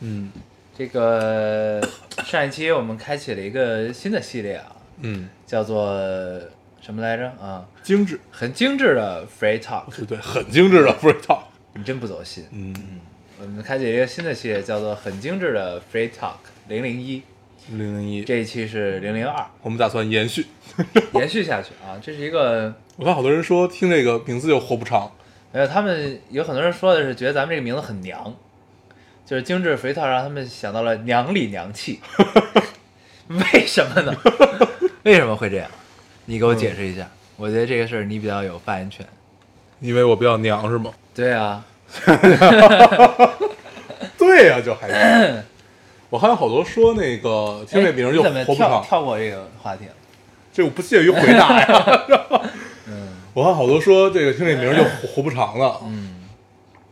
嗯这个上一期我们开启了一个新的系列啊，嗯，叫做什么来着啊？精致，很精致的 Free Talk，对对，很精致的 free talk。你真不走心。嗯，我们开启了一个新的系列，叫做很精致的 Free Talk 零零一，零零一，这一期是零零二，我们打算延续。延续下去啊。这是一个，我看好多人说听这个名字就活不长。没有他们有很多人说的是觉得咱们这个名字很娘，就是精致 Free Talk 让他们想到了娘里娘气。为什么呢？为什么会这样？你给我解释一下。我觉得这个事儿你比较有发言权。因为我比较娘是吗？对啊，对呀、就还是。我看有好多说那个听这名儿就哎你怎么跳活不长，跳过这个话题了？这我不屑于回答呀。嗯，我看好多说这个听这名儿就活活不长了。嗯，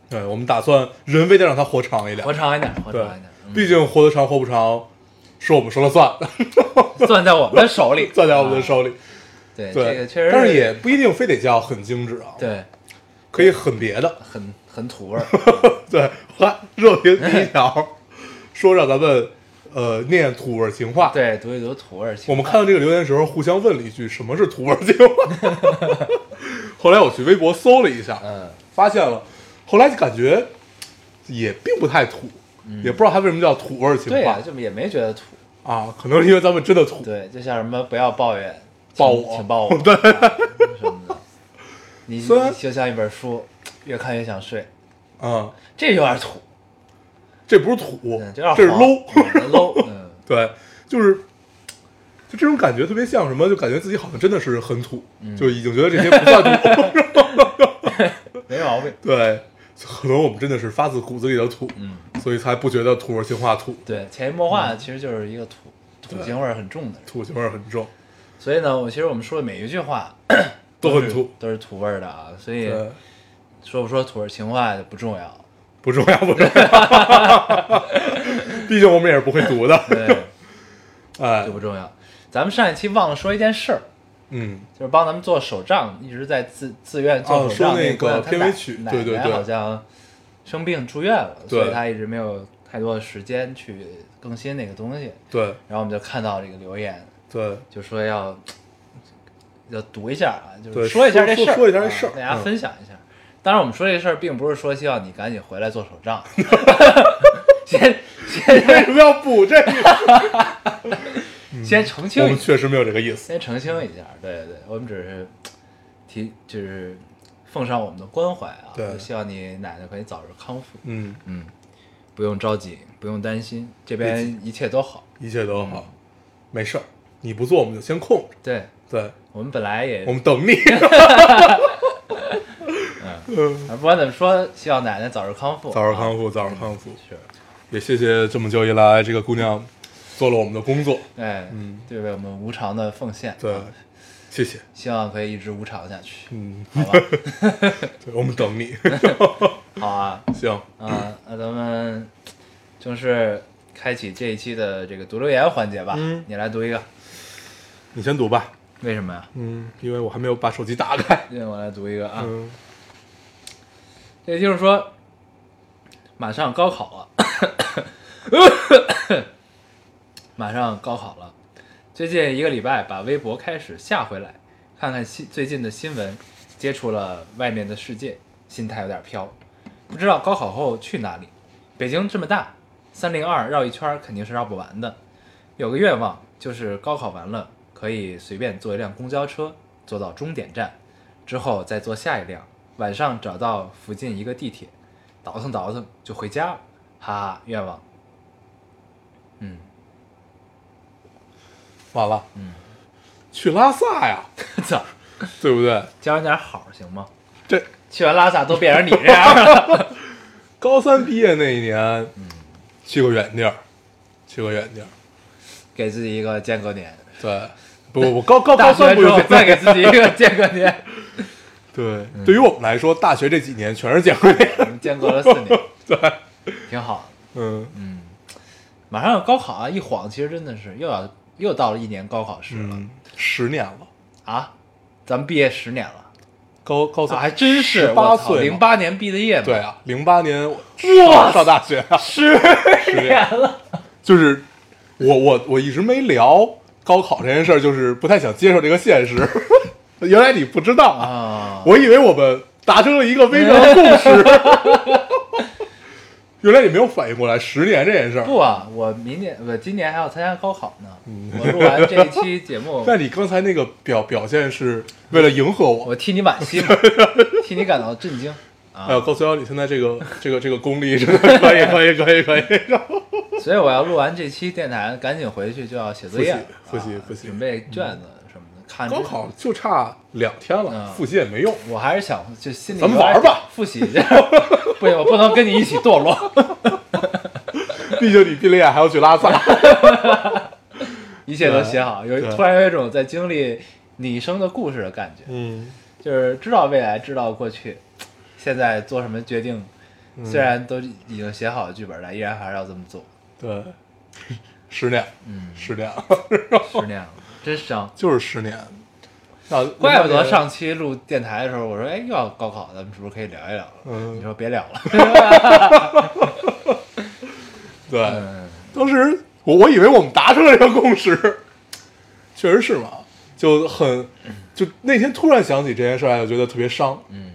对，我们打算人为的让它活长一点活。长一点，活对长一点。，嗯毕竟活得长活不长是我们说了算，攥在我们的手里，攥在我们的啊。手里。对，对，这个确实，但是也不一定非得叫很精致啊，，对，可以很别的。很很土味儿。对，来热评第一条说让咱们呃念土味情话。，对，读一读土味情话。我们看到这个留言的时候，互相问了一句什么是土味情话。后来我去微博搜了一下，嗯，发现了，后来就感觉也并不太土，也不知道它为什么叫土味情话，就也没觉得土。啊，可能是因为咱们真的土。对，就像什么不要抱怨，抱我。请请抱我，对。啊什么的。你就像一本书，越看越想睡，嗯，这有点土，这不是土嗯，，这是黄。low。嗯 low，嗯，对，就是就这种感觉特别像什么，就感觉自己好像真的是很土，嗯。就已经觉得这些不算土。没毛病。对，可能我们真的是发自骨子里的土，嗯，所以才不觉得土味情话土，对，潜移默化的其实就是一个土土对腥味儿很重的人。土腥味儿很重，所以呢，我其实我们说的每一句话是都很土。都是土味儿的啊。所以，说不说土味情话不重要。不重要，不重要。毕竟我们也是不会读的。对，哎就，不重要。咱们上一期忘了说一件事儿，嗯，就是帮咱们做手账，一直在自自愿做手账哦说那个片尾曲对对对。好像生病住院了，所以他一直没有太多的时间去更新那个东西。对。然后我们就看到这个留言，对，就说要要读一下啊，就是说一下这事儿，说说一下这事儿啊大家嗯。分享一下。当然，我们说这事儿并不是说希望你赶紧回来做手账，先为先什么要补这个？先澄清一下，我们确实没有这个意思。先澄清一下。对对对，我们只是提就是奉上我们的关怀啊，对希望你奶奶可以早日康复。嗯，嗯，不用着急，不用担心，这边一切都好。一切都好，没事儿。你不做，我们就先空着。对对，我们本来也我们等你。嗯，不管怎么说，希望奶奶早日康复，啊早日康复，早日康复。是，也谢谢这么久以来这个姑娘做了我们的工作。哎，嗯，对为我们无偿的奉献，对啊，谢谢。希望可以一直无偿下去，嗯，好吧？对，我们等你。好啊，行，啊，那咱们正式开启这一期的这个读留言环节吧。嗯你来读一个，你先读吧。为什么呀？嗯，因为我还没有把手机打开。因为我来读一个啊。嗯，这就是说，马上高考了，马上高考了。最近一个礼拜，把微博开始下回来，看看新最近的新闻，接触了外面的世界，心态有点飘。不知道高考后去哪里？北京这么大，三零二绕一圈肯定是绕不完的。有个愿望，就是高考完了可以随便坐一辆公交车，坐到终点站，之后再坐下一辆，晚上找到附近一个地铁，倒腾倒腾就回家了，哈哈，愿望。嗯，完了。嗯，去拉萨呀，操，对不对？教人点好行吗？这去完拉萨都变成你这样了。高三毕业那一年，嗯去过远地儿，去过远地儿。给自己一个间隔年，对，不不不，高高大高三学不用再给自己一个间隔年，对，对于我们来说，大学这几年全是间隔年。我们间隔了四年，对，挺好的。嗯嗯，马上要高考啊，一晃其实真的是又要又到了一年高考时了、嗯，十年了，啊，咱们毕业十年了。啊，高高三还真是，18，岁零八年毕的业嘛，对，啊，零八年哇上上大学啊，十年了，就是我我我一直没聊高考这件事儿，就是不太想接受这个现实。原来你不知道啊，啊，我以为我们达成了一个微妙的共识。原来你没有反应过来十年这件事儿。不啊，我明年我今年还要参加高考呢。我录完这一期节目，那你刚才那个表表现是为了迎合我？我替你惋惜，替你感到震惊 啊哎！呦，高四幺，你现在这个这个这个功力真的可以可以可以可以。所以我要录完这期电台，赶紧回去就要写作业，复习啊复习复习准备卷子。看高考就差两天了，嗯复习也没用。我还是想就心里咱们玩吧 复习一下。不行，我不能跟你一起堕落，毕竟你毕了业还要去拉萨。一切都写好，有突然有一种在经历拟生的故事的感觉，嗯，就是知道未来，知道过去，现在做什么决定，嗯虽然都已经写好了剧本了，依然还是要这么做。对，失恋，嗯，十年，十年了，真伤。就是十年。那怪不得上期录电台的时候，我说，哎，又要高考，咱们是不是可以聊一聊了？嗯你说别聊了。对，嗯，当时我我以为我们达成了这个共识，确实是嘛，就很就那天突然想起这件事来，我觉得特别伤。嗯，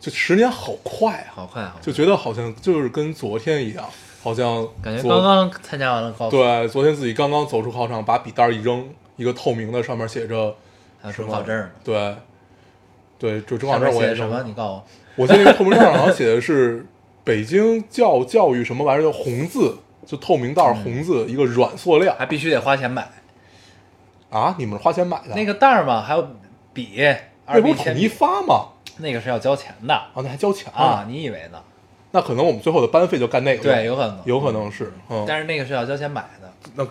就十年好快啊，好快，好快，就觉得好像就是跟昨天一样，好像感觉刚刚参加完了高考，对，昨天自己刚刚走出考场，把笔袋一扔，一个透明的，上面写着准考证。对，对，就准考证我也写的什么？你告诉我。我记得那个透明证上好像写的是北京教教育什么玩意儿，叫红字，就透明袋儿红字，一个软塑料还必须得花钱买啊！你们是花钱买的？那个袋儿嘛，还有笔、二那不是统一，发吗？那个是要交钱的啊，那还交钱啊！你以为呢？那可能我们最后的班费就干那个，对，有可能，有可能是，嗯，但是那个是要交钱买的。那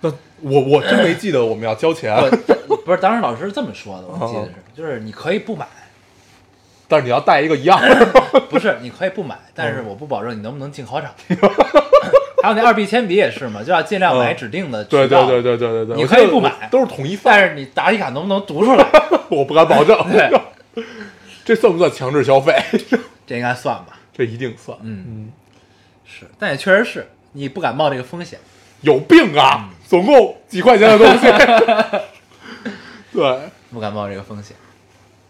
那我我真没记得我们要交钱，不，是，当时老师是这么说的，我记得哦是，就是你可以不买，但是你要带一个一样，不是，你可以不买，但嗯是我不保证你能不能进考场。还有那二 B 铅笔也是嘛，就要尽量买指定的嗯对对对对对对对，你可以不买都是统一发，但是你答题卡能不能读出来？我不敢保证。对，这算不算强制消费？这应该算吧。这一定算。嗯。是，但也确实是你不敢冒这个风险。有病啊！嗯。总共几块钱的东西，对，不敢冒这个风险，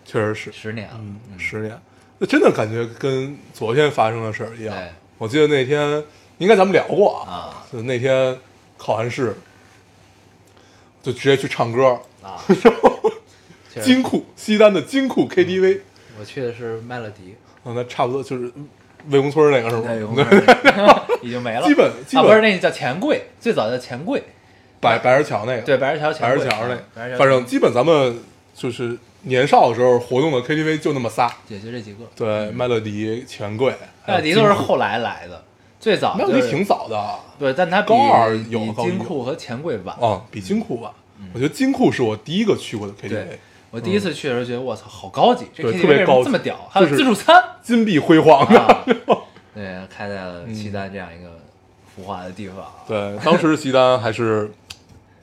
确实是，十年了，嗯，十年，那真的感觉跟昨天发生的事儿一样。我记得那天应该咱们聊过啊，啊。就那天考完试就直接去唱歌，啊，确实金库西单的金库 KTV，我去的是麦乐迪，嗯，那差不多就是魏公村那个是吗？已经没了，基本基啊，本不是那个叫钱柜，最早叫钱柜，白白石桥那个，对，白石桥钱柜，白石桥那个，桥，反正基本咱们就是年少的时候活动的 KTV 就那么仨，也就这几个，对，麦乐迪、钱柜，麦乐迪都是后来来的，最早麦乐迪挺早的啊，对，但它比高二有金库和钱柜晚。啊，比金库晚。我觉得金库是我第一个去过的 KTV，对，我第一次去的时候觉得我操，好高级，这对 KTV 么高级这么屌？还有自助餐 金碧辉煌的。啊，对，开在了西单这样一个浮华的地方啊，对，当时西单还是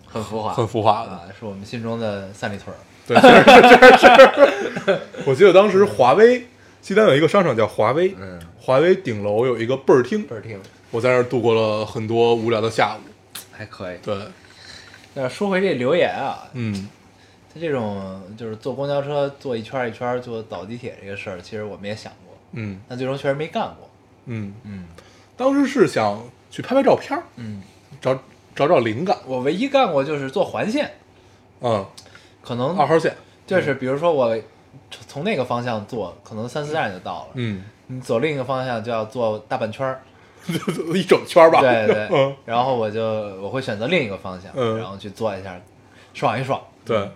很浮华，很浮华的。啊，是我们心中的三里屯儿。对，确实确实是。我记得当时华为西单有一个商场叫华为，嗯，华为顶楼有一个倍儿厅，倍儿厅，我在那儿度过了很多无聊的下午。还可以。对，那说回这留言啊，嗯他这种就是坐公交车坐一圈儿一圈儿，坐倒地铁这个事儿，其实我们也想过，嗯但最终确实没干过。嗯，嗯当时是想去拍拍照片儿，嗯，找找找灵感。我唯一干过就是坐环线，嗯，可能二号线。就是比如说我从从那个方向坐，可能三四站就到了。嗯，你走另一个方向就要坐大半圈儿，一整圈儿吧。对对，嗯，然后我就我会选择另一个方向，嗯然后去坐一下，爽一爽。对，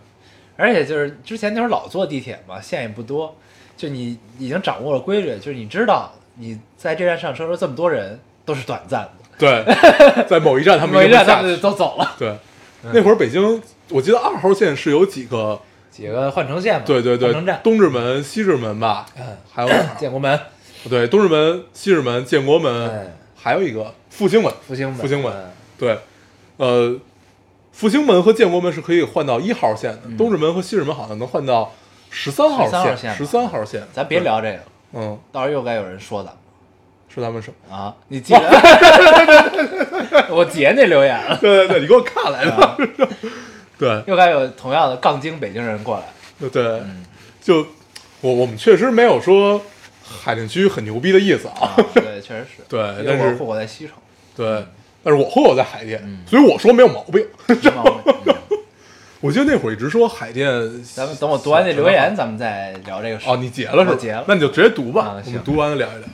而且就是之前那会儿老坐地铁嘛，线也不多，就你已经掌握了规律，就是你知道你在这站上车的时候这么多人，都是短暂的，对，在某一站他们。都走了，对，那会儿北京，我记得二号线是有几个，几个换乘线嘛，对对对东直门、西直门吧，嗯，还有建国门，对，东直门、西直门、建国门哎，还有一个复兴门。复兴门，复兴门嗯对，呃，复兴门和建国门是可以换到一号线的，东直门和西直门好像能换到十三号13号线十三号线。咱别，聊这个了，嗯，到时候又该有人说咱们。说他们什么？啊，你记得？我截那留言了，对对对，你给我看来啊。的。对。又该有同样的杠精北京人过来，对。对，嗯。就我我们确实没有说海淀区很牛逼的意思啊。啊，对，确实是，对但是我户口在西城，对，但是我户口在海淀，嗯所以我说没有毛病。没毛病嗯 我记得那会儿一直说海淀，咱们等我读完那留言，咱们再聊这个事。哦，你结了是吧？我结了那你就直接读吧啊，行我们读完了聊一聊。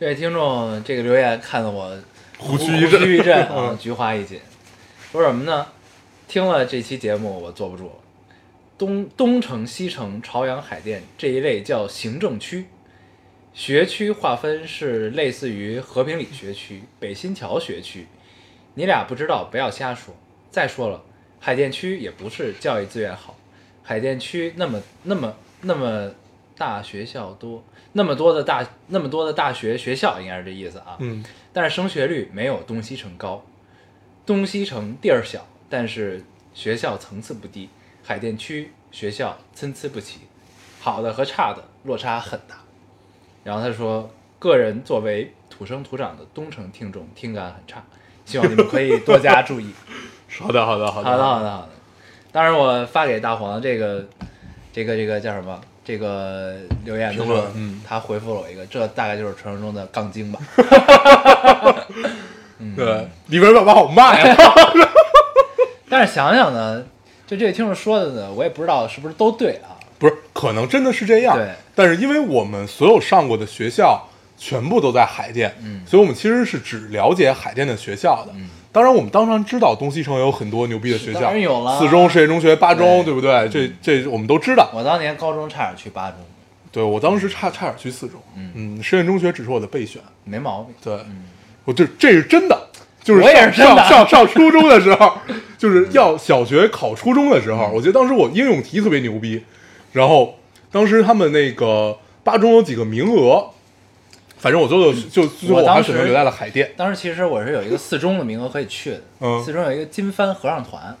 这位听众这个留言看得我胡须一阵一阵 啊嗯，菊花一紧。说什么呢？听了这期节目，我坐不住了。东东城、西城、朝阳、海淀这一类叫行政区，学区划分是类似于和平里学区、北新桥学区。你俩不知道，不要瞎说。再说了，海淀区也不是教育资源好，海淀区那么那么那么大学校多，那么多的大那么多的大学学校，应该是这意思啊。嗯，但是升学率没有东西城高，东西城地儿小，但是学校层次不低，海淀区学校参差不齐，好的和差的落差很大。然后他说，个人作为土生土长的东城听众，听感很差，希望你们可以多加注意。好的，好的，好的，好的，好的，好的。当然，我发给大黄这个，这个，这个叫什么？这个留言的时候评论，嗯他回复了我一个，这大概就是传说中的杠精吧。对，里边爸爸好骂呀。但是想想呢，就这位听众说的呢，我也不知道是不是都对啊。不是，可能真的是这样。对，但是因为我们所有上过的学校全部都在海淀，嗯。所以我们其实是只了解海淀的学校的。嗯。当然，我们当然知道东西城有很多牛逼的学当校，然有了。四中、实验中学、八中，对。对不对？这这我们都知道。我当年高中差点去八中，对我当时差差点去四中，嗯，实验中学只是我的备选。没毛病。对，我这这是真的，就是我也上是上上上初中的时候，就是要小学考初中的时候，我觉得当时我应用题特别牛逼，然后当时他们那个八中有几个名额，反正我最后就最后我还我当时选择留在了海淀。当时其实我是有一个四中的名额可以去的，嗯。四中有一个金帆合唱团，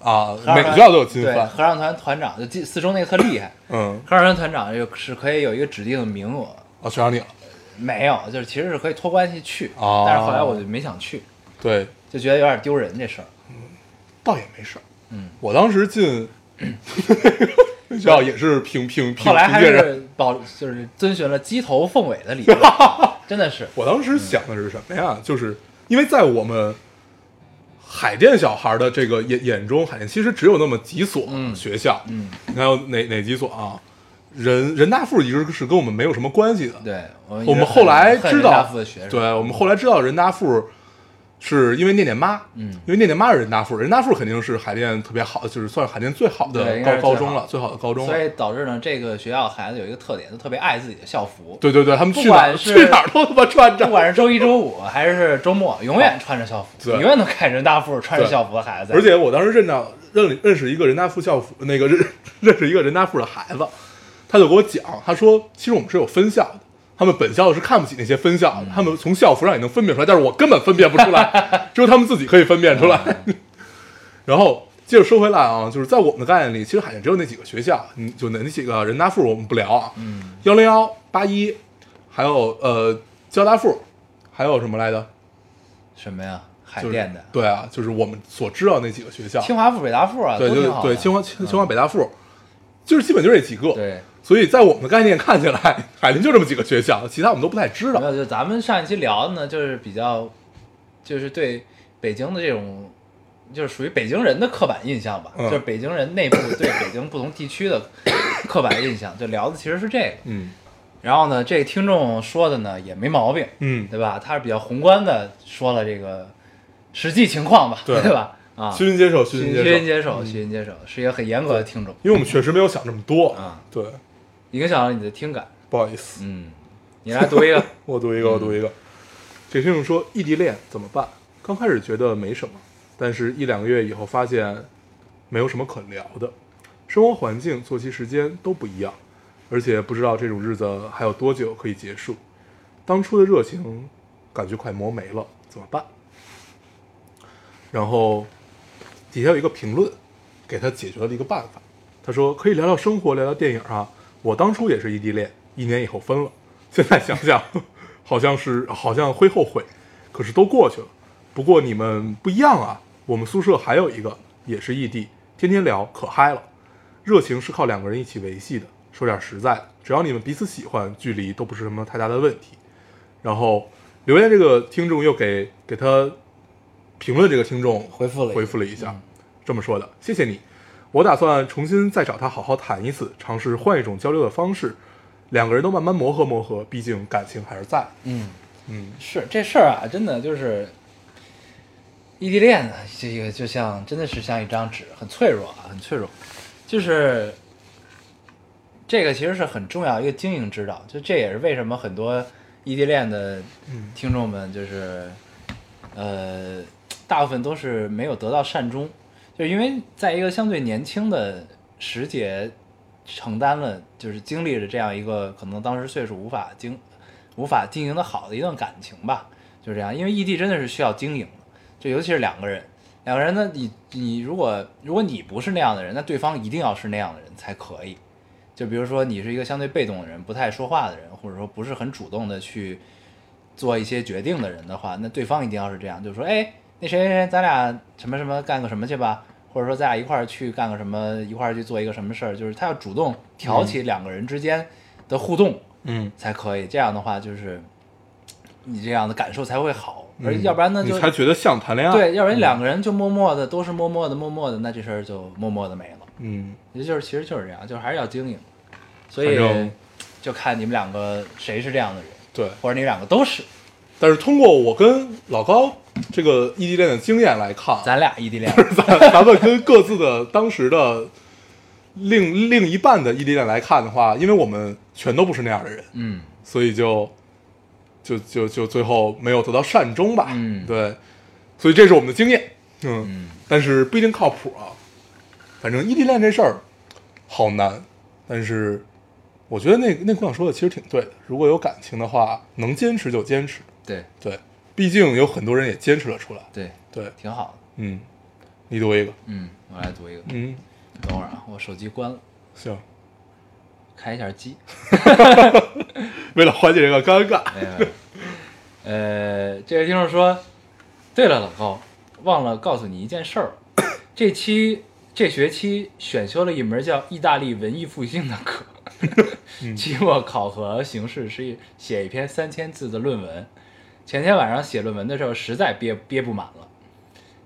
啊，每个学校都有金对，帆，合唱团团长就金四中那个特厉害，嗯，合唱团团长就是可以有一个指定的名额，啊，选上你了，没有，就是其实是可以托关系去，啊。但是后来我就没想去，对，就觉得有点丢人这事儿。倒也没事儿。嗯，我当时进 学校也是凭凭凭后来还是保就是遵循了鸡头凤尾的理论，真的是我当时想的是什么呀？就是因为在我们海淀小孩的这个眼眼中，海淀其实只有那么几所嗯学校。嗯，你看有哪哪几所啊？人人大附一直是跟我们没有什么关系的。对。我们后来知道对，我们后来知道人大附是因为念念妈，嗯。因为念念妈是人大附，人大附肯定是海淀特别好，就是算是海淀最好的高高中了，最好的高中。所以导致呢，这个学校孩子有一个特点，就特别爱自己的校服，对对对，他们不去哪儿管是去哪儿都他妈穿着。不。管是周一、周五还是周末，永远穿着校服，对。永远都看人大附穿着校服的孩子。而且我当时认到认认识一个人大附校服，那个认认识一个人大附的孩子，他就给我讲，他说其实我们是有分校的，他们本校是看不起那些分校的，他们从校服上也能分辨出来，但是我根本分辨不出来，只有他们自己可以分辨出来。然后接着说回来啊，就是在我们的概念里，其实海淀只有那几个学校，嗯，就那那几个人大附我们不聊啊，嗯，幺零幺八一，还有呃交大附，还有什么来着？什么呀？海就是淀的，对啊，就是我们所知道那几个学校，清华附、北大附啊，对，就都挺好对清华清清华北大附，就是基本就这几个。，对。所以在我们的概念看起来，海林就这么几个学校，其他我们都不太知道。没有，就咱们上一期聊的呢，就是比较，就是对北京的这种，就是属于北京人的刻板印象吧，嗯就是北京人内部对北京不同地区的刻板印象，就聊的其实是这个。嗯然后呢，这个听众说的呢也没毛病，嗯，对吧？他是比较宏观的说了这个实际情况吧，对吧？啊，虚心接受，虚虚心接受，心接受，虚心接受，是一个很严格的听众，因为我们确实没有想这么多啊。对，影响了你的听感。不好意思，嗯，你来读一个，我读一个，我读一个。这听众说异地恋怎么办？刚开始觉得没什么，但是一两个月以后发现没有什么可聊的，生活环境、作息时间都不一样，而且不知道这种日子还有多久可以结束。当初的热情感觉快磨没了，怎么办？然后底下有一个评论，给他解决了一个办法。他说可以聊聊生活，聊聊电影啊。我当初也是异地恋，一年以后分了，现在想想，好像是好像会后悔，可是都过去了。不过你们不一样啊，我们宿舍还有一个也是异地，天天聊可嗨了。热情是靠两个人一起维系的。说点实在的，只要你们彼此喜欢，距离都不是什么太大的问题。然后留言这个听众又给给他评论这个听众回复了回复了一下，这么说的：谢谢你，我打算重新再找他好好谈一次，尝试换一种交流的方式，两个人都慢慢磨合磨合，毕竟感情还是在。嗯，嗯是这事儿啊，真的就是异地恋呢，这个就像真的是像一张纸，很脆弱啊，很脆弱。就是这个其实是很重要一个经营之道，就这也是为什么很多异地恋的嗯听众们就是呃，大部分都是没有得到善终，就因为在一个相对年轻的时节，承担了就是经历了这样一个可能当时岁数无法经无法经营的好的一段感情吧，就这样。因为异地真的是需要经营，就尤其是两个人，两个人呢，你你如果如果你不是那样的人，那对方一定要是那样的人才可以。就比如说你是一个相对被动的人，不太说话的人，或者说不是很主动的去做一些决定的人的话，那对方一定要是这样，就是说，哎，那谁谁谁，咱俩什么什么干个什么去吧，或者说咱俩一块儿去干个什么，一块儿去做一个什么事儿，就是他要主动挑起两个人之间的互动嗯，才可以。这样的话，就是你这样的感受才会好，而要不然呢，你才觉得像谈恋爱。对，要不然两个人就默默的都是默默的默默的，那这事儿就默默的没了。嗯，也就是其实就是这样，就是还是要经营，所以就看你们两个谁是这样的人，对。或者你们两个都是，但是通过我跟老高这个异地恋的经验来看，咱俩异地恋，咱咱们跟各自的当时的另另一半的异地恋来看的话，因为我们全都不是那样的人，嗯所以就就就就最后没有得到善终吧。嗯对，所以这是我们的经验。嗯，嗯，但是不一定靠谱啊。反正异地恋这事儿好难，但是我觉得那那姑娘说的其实挺对的。如果有感情的话，能坚持就坚持。对对，毕竟有很多人也坚持了出来。对，对，挺好的。嗯，你读一个。嗯，我来读一个，嗯，等会儿啊，我手机关了，行。开一下机。为了缓解这个尴尬，没有没有呃，这位听众说，对了，老高，忘了告诉你一件事儿，这期这学期选修了一门叫意大利文艺复兴的课，期末考核形式是一写一篇三千字的论文。前天晚上写论文的时候，实在憋憋不满了，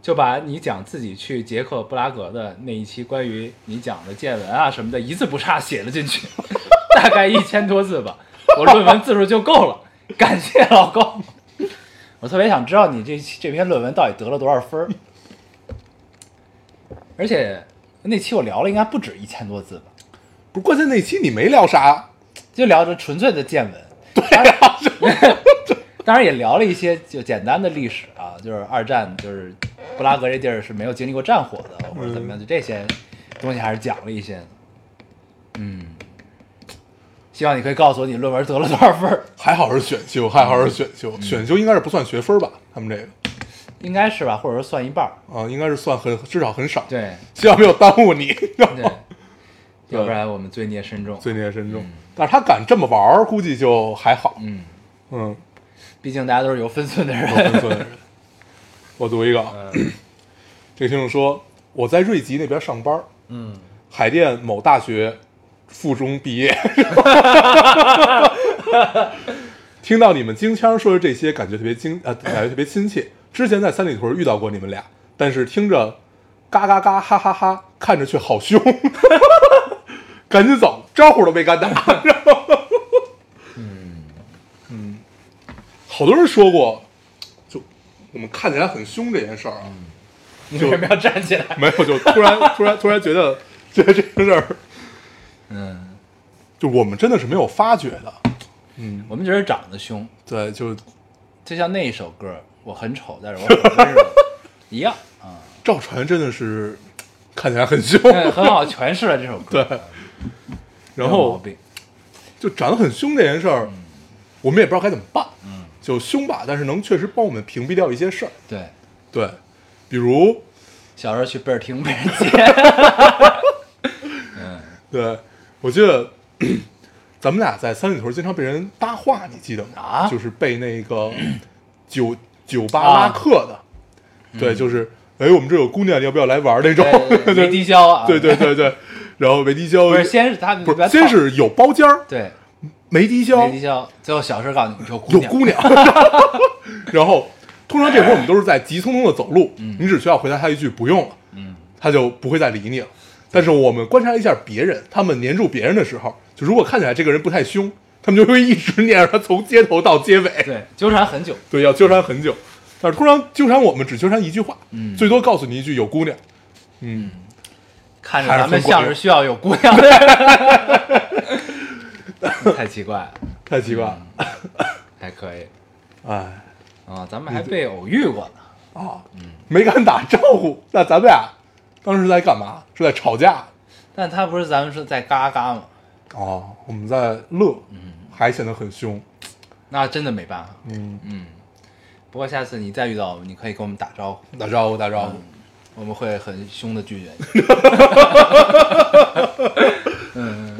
就把你讲自己去捷克布拉格的那一期关于你讲的见闻啊什么的，一字不差写了进去，大概一千多字吧，我论文字数就够了。感谢老高，我特别想知道你这这篇论文到底得了多少分儿，而且那期我聊了应该不止一千多字吧，不是关键那期你没聊啥，就聊着纯粹的见闻。对啊，当然也聊了一些就简单的历史啊，就是二战，就是布拉格这地儿是没有经历过战火的，或者怎么样，就这些东西还是讲了一些。嗯，希望你可以告诉我你论文得了多少分儿，还好是选修，还好是选修，选修应该是不算学分吧？他们这个应该是吧，或者说算一半儿。啊，应该是算很至少很少。，对希望没有耽误你，对，要不然我们罪孽深重。罪孽深重。但是他敢这么玩儿，估计就还好。嗯，嗯，毕竟大家都是有分寸的人有人。分寸的人。我读一个啊，这个听众说我在瑞吉那边上班，嗯，海淀某大学附中毕业。听到你们京腔说的这些，感觉特别亲，呃，感觉特别亲切。之前在三里屯遇到过你们俩，但是听着嘎嘎嘎哈哈哈，看着却好凶。赶紧走，招呼都没敢打。嗯嗯，好多人说过，就我们看起来很凶这件事儿啊，你为什么要站起来？没有，就突然突然突然觉得 觉得这个事儿，嗯，就我们真的是没有发觉的。嗯，我们只是长得凶。对，就就像那一首歌，我很丑，但是我很温柔一样。啊，赵传真的是看起来很凶，对很好诠释了这首歌。对，没有然后病。就长得很凶这件事儿，我们也不知道该怎么办，嗯，就凶吧，但是能确实帮我们屏蔽掉一些事儿，对，对，比如小时候去贝尔厅被人接，对我记得咱们俩在三里屯经常被人搭话，你记得吗？啊？就是被那个 酒酒吧啊拉客的，对，就是哎，我们这有姑娘，你要不要来玩儿那种？对 没低消啊，对对对对，然后没低消，不是先是他们不是先是有包间儿，对没低消。没，低消，最后小事告诉你有姑娘，有姑娘，然后通常这会儿我们都是在急匆匆的走路，你只需要回答他一句不用了，嗯，他就不会再理你了。但是我们观察一下别人，他们黏住别人的时候，就如果看起来这个人不太凶，他们就会一直黏着他从街头到街尾，对，纠缠很久，对，要纠缠很久。但是通常纠缠我们只纠缠一句话，嗯。最多告诉你一句有姑娘，嗯，看着咱们像是需要有姑娘的，太奇怪了，太奇怪了，还可以哎啊，咱们还被偶遇过呢，啊，嗯没敢打招呼。那咱们俩当时在干嘛？是在吵架？但他不是咱们是在嘎嘎吗？哦，我们在乐，嗯还显得很凶，那真的没办法，嗯，嗯。不过下次你再遇到我们，你可以跟我们打招呼，打招呼，打招呼。我们会很凶的拒绝你。嗯，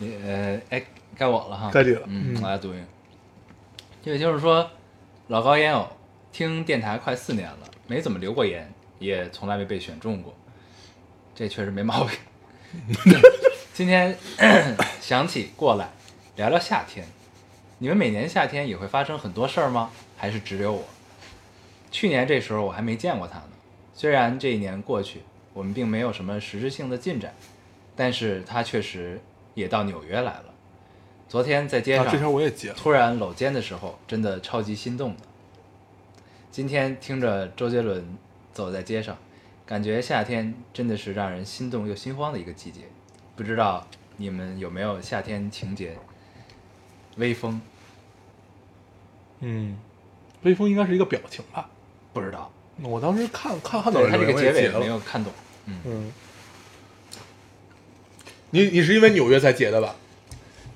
呃，哎，该我了哈，该你了嗯，嗯我来读一个。这位听众说，老高烟偶听电台快四年了，没怎么留过言，也从来没被选中过，这确实没毛病。今天想起过来聊聊夏天，你们每年夏天也会发生很多事儿吗？还是只有我？去年这时候我还没见过他呢。虽然这一年过去，我们并没有什么实质性的进展，但是他确实也到纽约来了。昨天在街上，啊，这条我也接了。突然搂肩的时候，真的超级心动的。今天听着周杰伦走在街上，感觉夏天真的是让人心动又心慌的一个季节。不知道你们有没有夏天情节？微风嗯，微风应该是一个表情吧？不知道，我当时看看他这个结尾。没有看懂。嗯，你你是因为纽约才结的吧？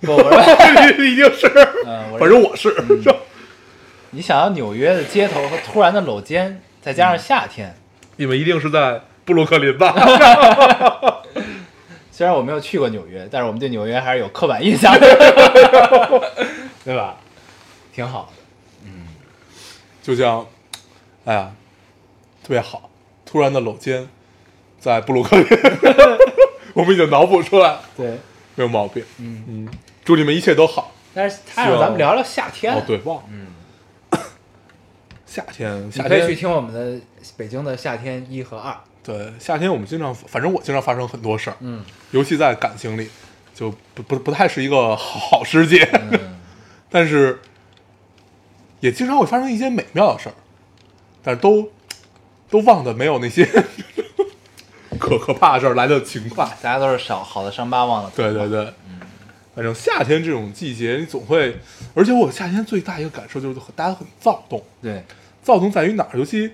不，我说，一定是，嗯，我反正我是。你想要纽约的街头和突然的搂肩，再加上夏天，你们一定是在布鲁克林吧？虽然我没有去过纽约，但是我们对纽约还是有刻板印象的，对吧？挺好的。嗯就像，哎呀，特别好，突然的搂肩，在布鲁克林，我们已经脑补出来了，对，没有毛病。嗯。嗯，祝你们一切都好。但是他让咱们聊聊夏天，哦，对，忘了。嗯，夏天，你夏天可以去听我们的北京的夏天一和二。对，夏天我们经常，反正我经常发生很多事儿，嗯。尤其在感情里，就不不不太是一个好世界，嗯，但是也经常会发生一些美妙的事儿，但是都都忘的没有那些可可怕的事儿来的勤快。大家都是少好的伤疤忘了。对对对，反正夏天这种季节，你总会，而且我夏天最大一个感受就是大家很躁动，对，躁动在于哪儿？尤其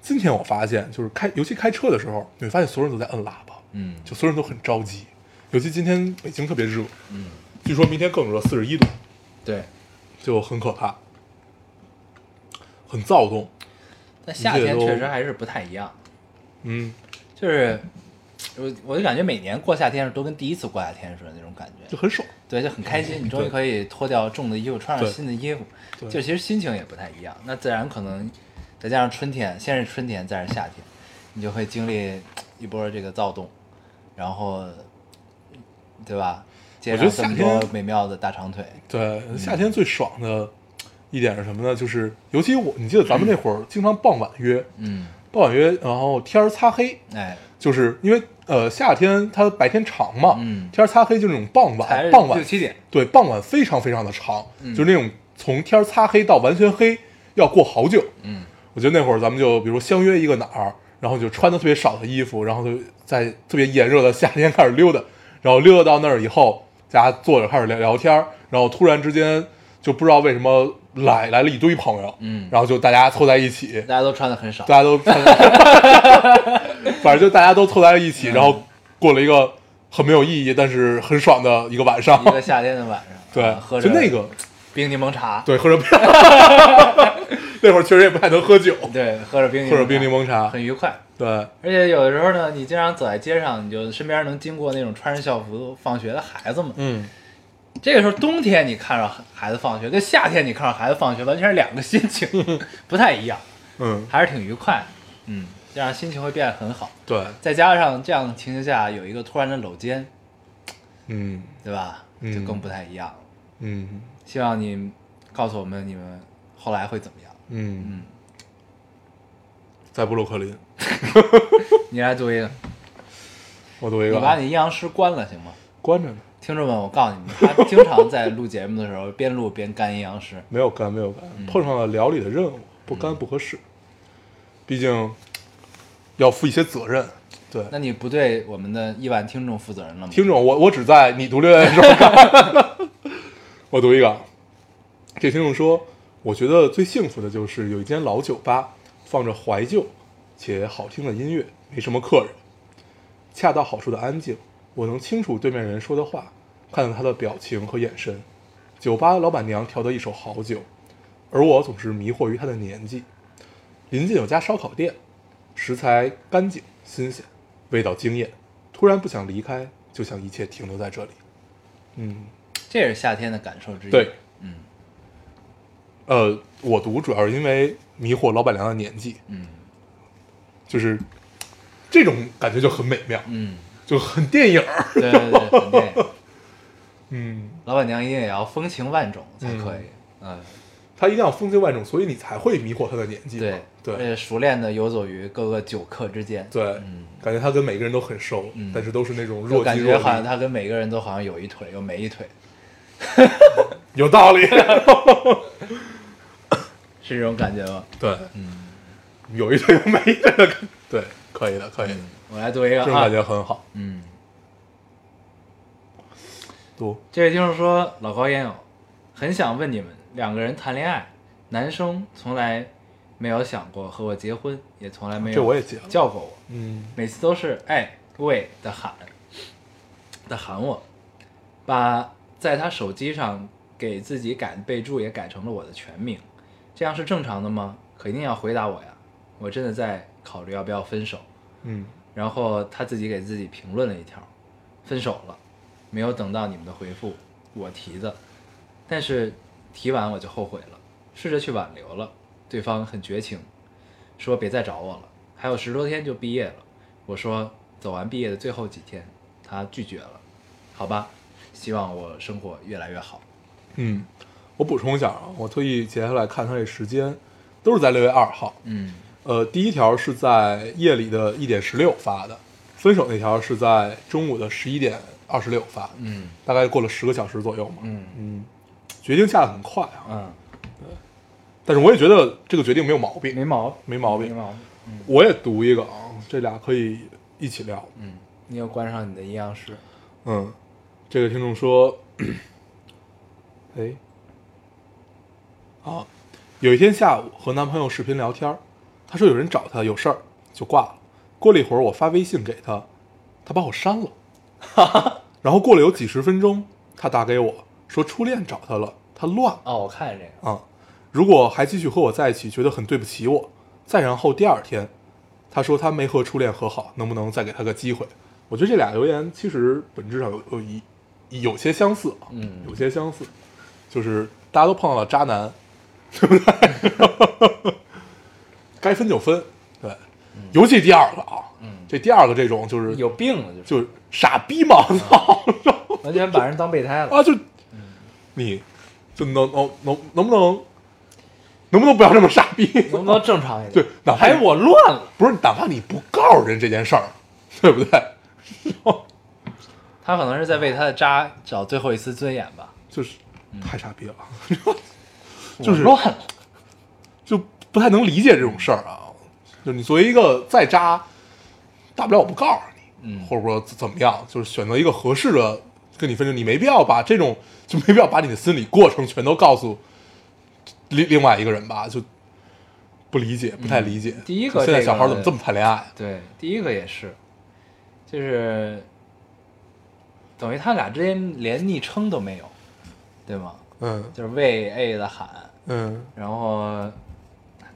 今天我发现，就是开，尤其开车的时候，你会发现所有人都在摁喇叭，嗯就所有人都很着急。尤其今天北京特别热，嗯，据说明天更热，四十一度，对。就很可怕，很躁动。但夏天确实还是不太一样，嗯，就是我我就感觉每年过夏天都跟第一次过夏天似的那种感觉就，很爽。对，就很开心，你终于可以脱掉重的衣服，穿上新的衣服，对就其实心情也不太一样。那自然可能再加上春天，先是春天，再是夏天，你就会经历一波这个躁动，然后对吧？街我觉上这么得夏天多美妙的大长腿，对，夏天最爽的一点是什么呢？就是尤其我，你记得咱们那会儿经常傍晚约，嗯，傍晚约，然后天儿擦黑，哎，就是因为呃夏天它白天长嘛，嗯。天儿擦黑就是那种傍晚，傍晚六七点，对，傍晚非常非常的长，嗯。就是那种从天儿擦黑到完全黑要过好久。嗯。我觉得那会儿咱们就比如相约一个哪儿，然后就穿的特别少的衣服，然后就在特别炎热的夏天开始溜达，然后溜达到那儿以后，大家坐着开始聊聊天，然后突然之间就不知道为什么来来了一堆朋友，嗯然后就大家凑在一起，大家都穿的很少，大家都，穿 反正就大家都凑在了一起，然后过了一个很没有意义但是很爽的一个晚上一。个夏天的晚上，对啊，喝着就那个冰柠檬茶，对，喝着 那会儿确实也不太能喝酒，对，喝着冰喝着冰柠檬茶，很愉快。对，而且有的时候呢，你经常走在街上，你就身边能经过那种穿着校服放学的孩子们。嗯，这个时候冬天你看着孩子放学，跟夏天你看着孩子放学完全是两个心情，不太一样，嗯，还是挺愉快的。嗯，这样心情会变得很好。对，再加上这样的情形下有一个突然的搂肩，嗯对吧？嗯就更不太一样了。嗯希望你告诉我们你们后来会怎么样。嗯，嗯，在布鲁克林，你来读一个，我读一个啊，你把你阴阳师关了行吗？关着呢，听众们，我告诉你们，他经常在录节目的时候边录边干阴阳师。没有干，没有干，嗯碰上了聊理的任务，不干不合适，毕竟要负一些责任。对，那你不对我们的亿万听众负责任了吗？听众，我我只在你读留言的时候干。我读一个啊，这听众说，我觉得最幸福的就是有一间老酒吧，放着怀旧且好听的音乐，没什么客人，恰到好处的安静，我能清楚对面人说的话，看到他的表情和眼神。酒吧老板娘调得一手好酒，而我总是迷惑于她的年纪。临近有家烧烤店，食材干净新鲜，味道惊艳。突然不想离开，就想一切停留在这里。嗯，这也是夏天的感受之一。对，嗯呃，我读主要是因为迷惑老板娘的年纪，嗯就是这种感觉就很美妙，嗯，就很电影儿。对对对，很电影。嗯，老板娘一定也要风情万种才可以。嗯，他一定要风情万种，所以你才会迷惑他的年纪嘛。对对而且熟练的游走于各个酒客之间。对，嗯感觉他跟每个人都很熟，嗯但是都是那种弱感若即若离，觉好像他跟每个人都好像有一腿，又没一腿，有道理。是这种感觉吗？对，嗯，有一腿有没一腿对，可以的，可以的，我来读一个这种感啊。觉很好。嗯，读，这位听众说，老高烟友，很想问你们，两个人谈恋爱，男生从来没有想过和我结婚，也从来没有这我也接了。叫过我，嗯每次都是哎喂的喊的喊我，把在他手机上给自己改的备注也改成了我的全名，这样是正常的吗？可一定要回答我呀！我真的在考虑要不要分手。嗯然后他自己给自己评论了一条，分手了，没有等到你们的回复，我提的，但是提完我就后悔了，试着去挽留了，对方很绝情，说别再找我了，还有十多天就毕业了，我说走完毕业的最后几天，他拒绝了，好吧，希望我生活越来越好，嗯，我补充一下啊，我特意截下来看他这时间，都是在六月二号。嗯呃，第一条是在夜里的一点十六发的，分手那条是在中午的十一点二十六发，嗯大概过了十个小时左右嘛。嗯嗯，决定下的很快啊，嗯，对但是我也觉得这个决定没有毛病，没毛，没毛病。没毛病，我也读一个啊，这俩可以一起聊。嗯，你又关上你的阴阳师，嗯，这个听众说，哎，啊，有一天下午和男朋友视频聊天儿，他说有人找他有事儿，就挂了。过了一会儿，我发微信给他，他把我删了。然后过了有几十分钟，他打给我说初恋找他了，他乱了哦，我看见这个，啊。如果还继续和我在一起，觉得很对不起我。再然后第二天，他说他没和初恋和好，能不能再给他个机会？我觉得这俩留言其实本质上有有一有些相似啊，嗯有些相似，就是大家都碰到了渣男，对不对？该分就分，对，尤其第二个啊，嗯这第二个这种就是有病了就是。就是傻逼嘛，操！完全把人当备胎了。啊，就你就能能能能不能能不能不要这么傻逼？能不能正常一点？对，哪怕还我乱了。不是，哪怕你不告诉人这件事儿，对不对？他可能是在为他的渣找最后一丝尊严吧。就是太傻逼了，我就是乱了。就不太能理解这种事儿啊。就你作为一个再渣，大不了我不告诉你，嗯或者说怎么样，就是选择一个合适的跟你分手，你没必要把这种就没必要把你的心理过程全都告诉另另外一个人吧，就不理解，不太理解。第一个现在小孩怎么这么谈恋爱？对，第一个也是，就是等于他俩之间连昵称都没有，对吗？嗯就是为 A 的喊，嗯然后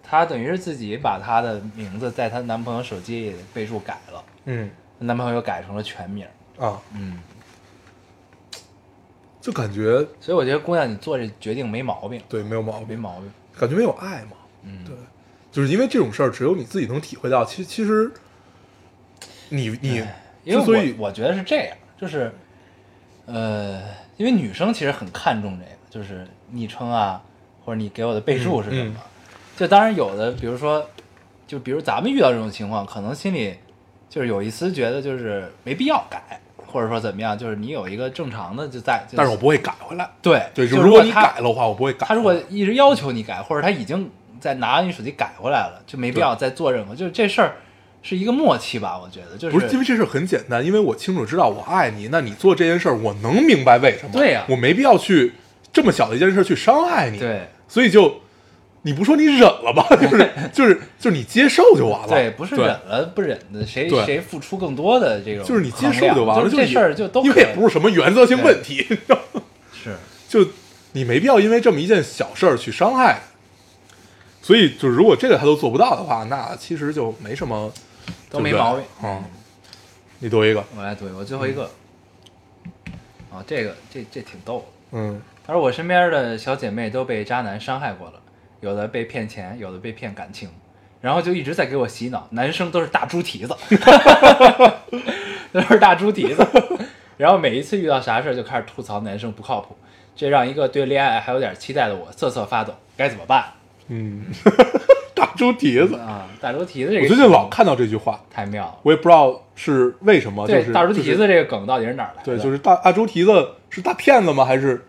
她等于是自己把她的名字在她男朋友手机里备注改了，嗯男朋友改成了全名。啊，嗯，就感觉所以我觉得姑娘你做这决定没毛病，对没有毛病，没毛病。感觉没有爱嘛。嗯，对，就是因为这种事儿，只有你自己能体会到。其实其实你你因为所以我我觉得是这样，就是呃，因为女生其实很看重这个，就是昵称啊，或者你给我的备注是什么。就当然有的，比如说，就比如咱们遇到这种情况，可能心里就是有一丝觉得就是没必要改，或者说怎么样，就是你有一个正常的就在，就但是我不会改回来。对对，如果你改了的话，我不会改。他如果一直要求你改，或者他已经在拿你手机改回来了，就没必要再做任何，就是这事儿是一个默契吧，我觉得就是不是因为这事儿很简单，因为我清楚知道我爱你，那你做这件事儿，我能明白为什么。对呀我没必要去这么小的一件事儿去伤害你。，对所以就你不说你忍了吧，就是就是就是你接受就完了。对，不是忍了不忍的，谁谁付出更多的这种，就是你接受就完了，就是这事儿就都因为也不是什么原则性问题，是 就你没必要因为这么一件小事儿去伤害。所以，就是如果这个他都做不到的话，那其实就没什么，都没毛病。嗯，你读一个，我来读一个，我最后一个。啊，这个这这挺逗的。嗯他说我身边的小姐妹都被渣男伤害过了，有的被骗钱，有的被骗感情，然后就一直在给我洗脑，男生都是大猪蹄子，都是大猪蹄子。然后每一次遇到啥事儿就开始吐槽男生不靠谱，这让一个对恋爱还有点期待的我瑟瑟发抖，该怎么办嗯，大猪蹄子。啊？大猪蹄子这个，我最近老看到这句话，太妙了。我也不知道是为什么，就对，是大猪蹄子这个梗到底是哪儿来的？对，就是大大猪蹄子是大骗子吗？还是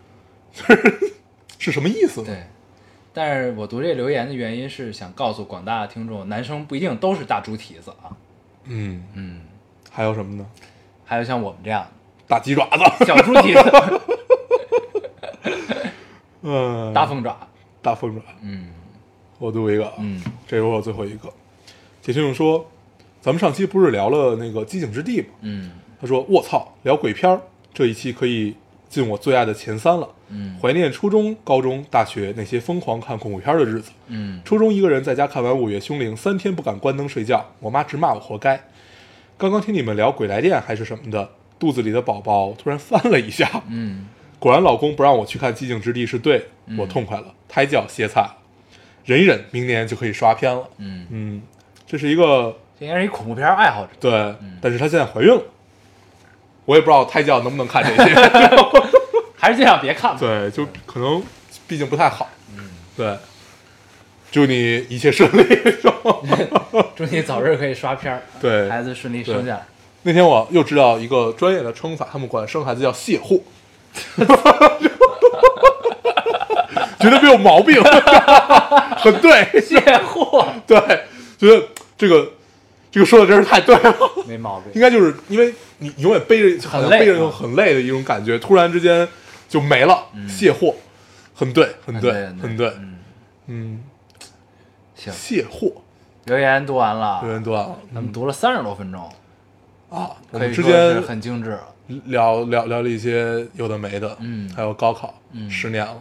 就是 是什么意思呢？对，但是我读这留言的原因是想告诉广大的听众，男生不一定都是大猪蹄子啊。嗯，嗯，还有什么呢？还有像我们这样大鸡爪子，小猪蹄子、嗯，大凤爪。大凤爪。嗯我读一个，啊，嗯这是我最后一个。铁听众说，咱们上期不是聊了那个《寂静之地》吗？嗯他说：“卧槽，聊鬼片儿，这一期可以进我最爱的前三了。嗯怀念初中、高中、大学那些疯狂看恐怖片的日子。嗯初中一个人在家看完《午夜凶铃》，三天不敢关灯睡觉，我妈直骂我活该。刚刚听你们聊鬼来电还是什么的，肚子里的宝宝突然翻了一下。嗯果然，老公不让我去看《寂静之地》是对，我痛快了，胎教歇菜了，忍一忍，明年就可以刷片了。嗯，嗯，这是一个这应该是一恐怖片爱好者。对，但是她现在怀孕了，我也不知道胎教能不能看这些。还是尽量别看吧。对，就可能毕竟不太好。嗯，对，祝你一切顺利。祝你早日可以刷片儿，对，孩子顺利生下来。那天我又知道一个专业的称法，他们管生孩子叫卸货，觉得没有毛病，很对，卸货对，觉得这个这个说的真是太对了。没毛病。应该就是因为你永远背着，好像很累背着就很累的一种感觉，突然之间就没了，卸货，很对，很对，很很对，嗯，嗯，行，卸货，留言读完了。留言读完了咱们读了三十多分钟，啊，我可以们之间很精致。聊聊聊了一些有的没的，嗯。还有高考，嗯。十年了，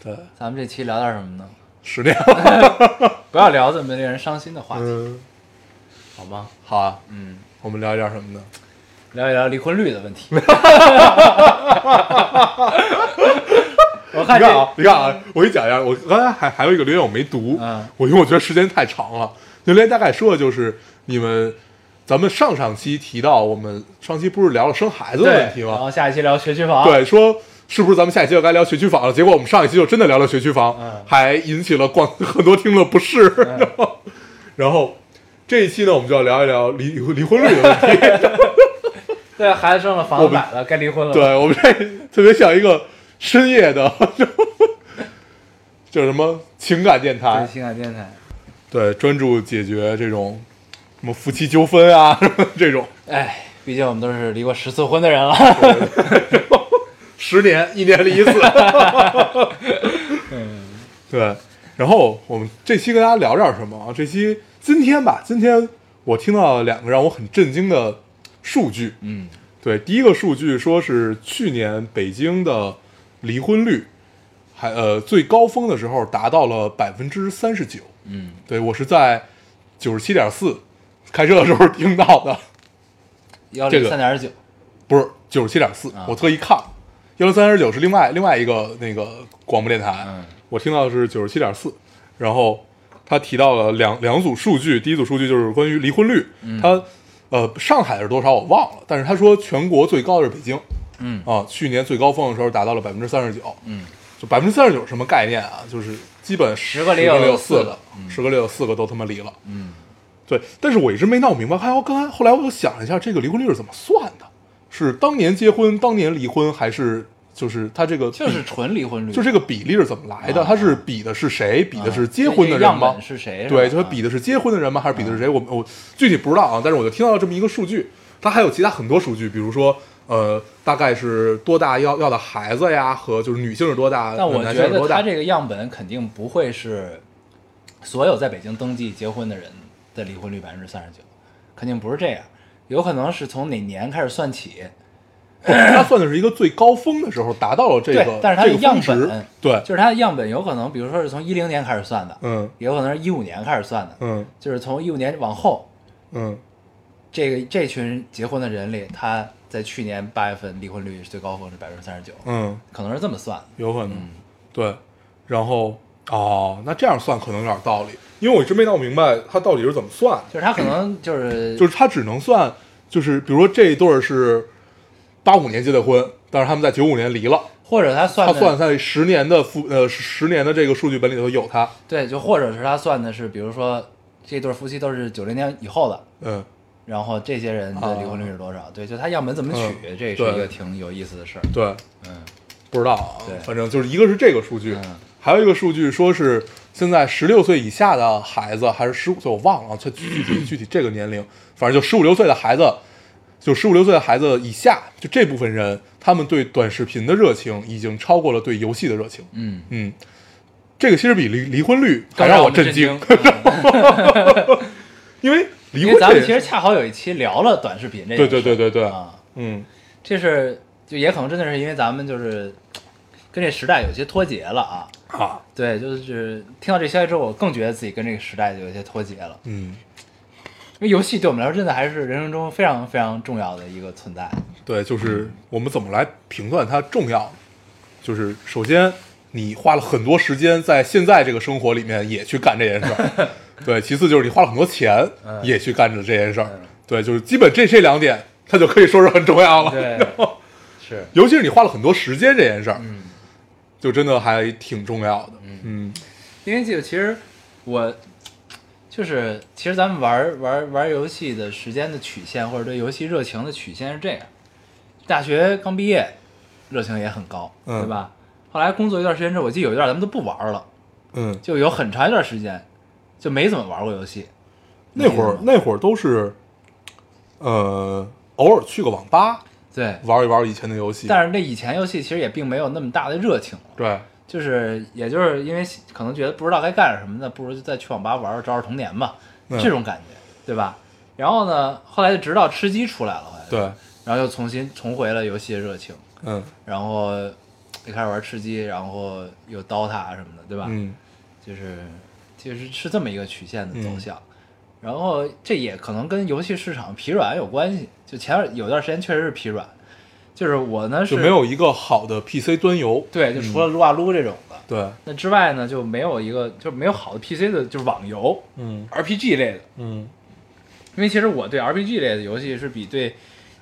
对，咱们这期聊点什么呢？十年了，不要聊这么令人伤心的话题，嗯，好吗？好啊，嗯，我们聊一点什么呢？聊一聊离婚率的问题。我看这你看啊，你看啊，我给你讲一下，我刚才还还有一个留言我没读，嗯我因为我觉得时间太长了。留言大概说的就是你们，咱们上上期提到，我们上期不是聊了生孩子的问题吗，然吗？后下一期聊学区房。，对，说是不是咱们下一期就该聊学区房了？结果我们上一期就真的聊了学区房，嗯还引起了广 很多听众的不适。然后，然后这一期呢，我们就要聊一聊离离婚率的问题。对，孩子生了，房子买了，该离婚了。，对我们这特别像一个深夜的，叫什么情感电台，，情感电台。对，专注解决这种什么夫妻纠纷啊什么 这种，哎，毕竟我们都是离过十次婚的人了。十年一年离一次。嗯对，然后我们这期跟大家聊点什么啊？这期今天吧，今天我听到了两个让我很震惊的数据。嗯。对，第一个数据说是去年北京的离婚率，还呃最高峰的时候达到了百分之三十九。嗯，对我是在九十七点四开车的时候听到的，幺这个零三点九，不是九十七点四啊，我特意看，幺零三点九是另外另外一个那个广播电台，嗯。我听到的是九十七点四，然后他提到了两两组数据，第一组数据就是关于离婚率，嗯。他呃上海是多少我忘了，但是他说全国最高的是北京嗯。啊，去年最高峰的时候达到了百分之三十九，嗯，就百分之三十九什么概念啊？就是基本十个里有有四个。个，十个里有四个都他妈离了，嗯，对，但是我一直没闹明白。还有刚才后来我又想了一下，这个离婚率是怎么算的？是当年结婚当年离婚，还是就是他这个就是纯离婚率，就这个比例是怎么来的？啊他是比的是谁？比的是啊结婚的人吗？是谁？对，就是比的是结婚的人吗？还是比的是谁？我我具体不知道啊，但是我就听到了这么一个数据。他还有其他很多数据，比如说呃，大概是多大要要的孩子呀，和就是女性是多大，但我？觉得他这个样本肯定不会是所有在北京登记结婚的人的离婚率百分之三十九，肯定不是这样，有可能是从哪年开始算起。它算的是一个最高峰的时候达到了这个对，但是它的样本值，对，就是它的样本有可能，比如说是从一零年开始算的，嗯也有可能是一五年开始算的，嗯就是从一五年往后，嗯这个这群结婚的人里，他在去年八月份离婚率是最高峰是百分之三十九，嗯，可能是这么算的。有可能，嗯对，然后哦，那这样算可能有点道理，因为我一直没闹明白它到底是怎么算的，就是他可能就是就是它只能算，就是比如说这一对儿是八五年结的婚，但是他们在九五年离了，或者他算他算在十年的夫呃十年的这个数据本里头有他，对，就或者是他算的是，比如说这对夫妻都是九零年以后的，嗯，然后这些人的离婚率是多少？对，就他样本怎么取，嗯这是一个挺有意思的事儿。对，嗯不知道反正就是一个是这个数据，嗯还有一个数据说是现在十六岁以下的孩子还是十五岁，我忘了，这具体具体这个年龄，反正就十五六岁的孩子，就十五六岁的孩子以下，就这部分人，他们对短视频的热情已经超过了对游戏的热情。嗯，嗯，这个其实比离离婚率还更让我们震震惊，嗯 因为离因为婚咱们其实恰好有一期聊了短视频这对对对对对，啊，嗯这是就也可能真的是因为咱们就是跟这时代有些脱节了啊。啊对，就是听到这消息之后，我更觉得自己跟这个时代就有些脱节了。嗯，因为游戏对我们来说，真的还是人生中非常非常重要的一个存在。对，就是我们怎么来评断它重要？就是首先，你花了很多时间在现在这个生活里面也去干这件事儿，对。其次就是你花了很多钱嗯也去干着这件事儿嗯，对，就是基本这这两点，它就可以说是很重要了。对，是，尤其是你花了很多时间这件事儿，嗯。就真的还挺重要的。嗯因为这个其实我就是，其实咱们玩玩玩游戏的时间的曲线，或者对游戏热情的曲线是这样：大学刚毕业，热情也很高，嗯对吧？后来工作一段时间之后，我记得有一段咱们都不玩了，嗯，就有很长一段时间就没怎么玩过游戏。那会儿那会儿都是，呃，偶尔去个网吧对，玩一玩以前的游戏。但是那以前游戏其实也并没有那么大的热情了。对，就是，也就是因为可能觉得不知道该干什么的，不如就再去网吧玩玩，找找童年吧，嗯这种感觉，对吧？然后呢，后来就直到吃鸡出来了，好像对，然后又重新重回了游戏的热情，嗯然后又开始玩吃鸡，然后又刀塔什么的，对吧？嗯就是就是是这么一个曲线的走向。然后这也可能跟游戏市场疲软有关系。就前段有段时间确实是疲软，就是我呢是就没有一个好的 PC 端游。对，就除了撸啊撸这种的，对，那之外呢就没有一个就没有好的 PC 的，就是网游嗯 RPG 类的。嗯因为其实我对 RPG 类的游戏是比对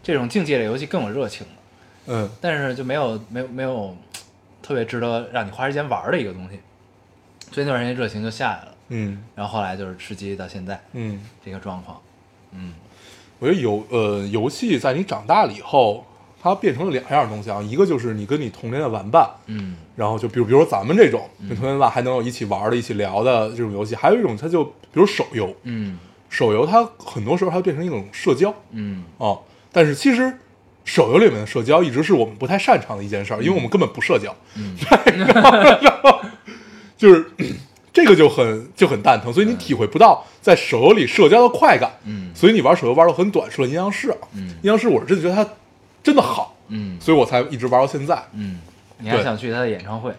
这种竞技类游戏更有热情的，嗯但是就没有没有没有特别值得让你花时间玩的一个东西，所以那段时间热情就下来了。嗯然后后来就是吃鸡到现在嗯，这个状况，嗯我觉得游呃游戏在你长大了以后，它变成了两样东西啊，一个就是你跟你童年的玩伴，嗯然后就比如比如说咱们这种跟童年玩伴还能有一起玩的、一起聊的这种游戏，还有一种它就比如手游，嗯手游它很多时候它变成一种社交嗯啊，但是其实手游里面的社交一直是我们不太擅长的一件事儿，因为我们根本不社交，嗯就是 这个就很就很蛋疼，所以你体会不到在手游里社交的快感，嗯所以你玩手游玩的很短。说了阴阳师啊，嗯阴阳师我是真的觉得它真的好，嗯。所以我才一直玩到现在。嗯，你还想去他的演唱会、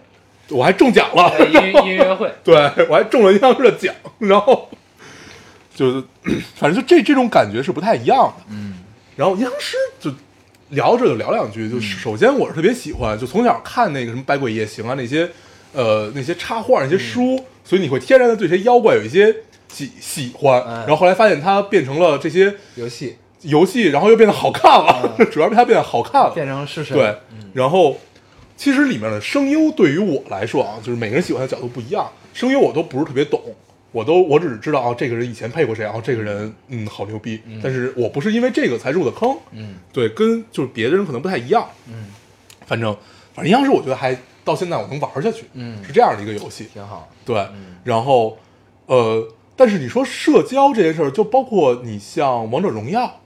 我还中奖了，呃音乐音乐会？对我还中了阴阳师的奖，然后 就是 反正就这这种感觉是不太一样的。嗯。然后阴阳师就聊着就聊两句，就首先我是特别喜欢，就从小看那个什么《百鬼夜行》啊那些呃那些插画那些书，所以你会天然的对这些妖怪有一些喜喜欢。嗯然后后来发现它变成了这些游戏游戏，然后又变得好看了，主要是它变得好看了。变成是谁，对，然后其实里面的声优对于我来说啊，就是每个人喜欢的角度不一样，声优我都不是特别懂，我都我只是知道啊，这个人以前配过谁，然后这个人嗯好牛逼，但是我不是因为这个才入的坑，嗯。对，跟就是别的人可能不太一样，嗯。反正反正阴阳师我觉得还到现在我能玩下去，嗯。是这样的一个游戏，挺好。对，嗯。然后呃，但是你说社交这件事儿，就包括你像王者荣耀，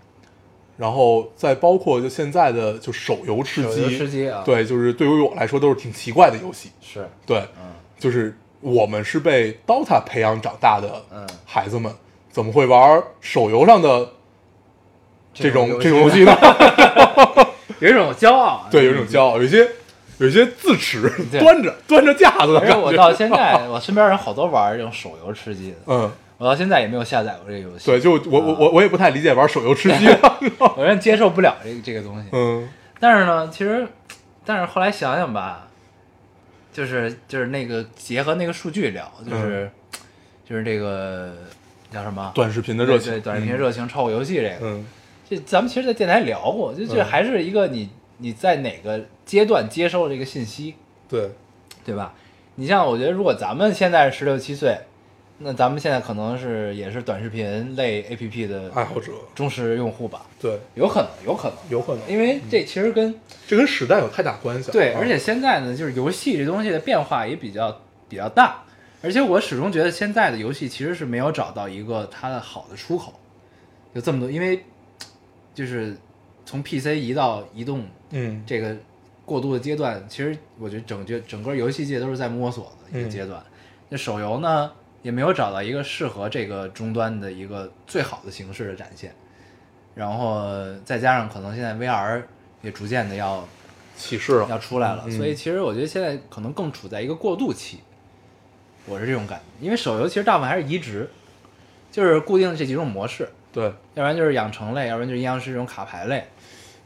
然后再包括就现在的就手游吃鸡，吃鸡啊，，对，就是对于我来说都是挺奇怪的游戏。是，对，嗯。就是我们是被 DOTA 培养长大的嗯。孩子们，怎么会玩手游上的这种这这种游戏呢？有一种骄傲啊，对，有一种骄傲，有一些有一些自持，端着端着架子的而且感觉。我到现在，我身边人好多玩这种手游吃鸡的，嗯，我到现在也没有下载过这个游戏。对，就我我我我也不太理解玩手游吃鸡。我有点接受不了这个这个东西。嗯但是呢，其实，但是后来想想吧，就是就是那个结合那个数据聊，就是、就是这个叫什么短视频的热情，对对短视频热情超过游戏这个，嗯这咱们其实，在电台聊过，就这嗯还是一个你你在哪个阶段接收这个信息，对，对吧？你像我觉得，如果咱们现在十六七岁，那咱们现在可能是也是短视频类 APP 的爱好者，忠实用户吧，对，有可能，有可能，有可能，因为这其实跟这跟时代有太大关系了。对，啊。而且现在呢，就是游戏这东西的变化也比较比较大，而且我始终觉得现在的游戏其实是没有找到一个它的好的出口，有这么多，因为就是从 PC 移到移动嗯。这个过渡的阶段，其实我觉得整个整个游戏界都是在摸索的一个阶段。那、手游呢，也没有找到一个适合这个终端的一个最好的形式的展现，然后再加上可能现在 VR 也逐渐的要启示了，要出来了，嗯。所以其实我觉得现在可能更处在一个过渡期，我是这种感觉。因为手游其实大部分还是移植，就是固定的这几种模式，对。要不然就是养成类，要不然就是阴阳师这种卡牌类，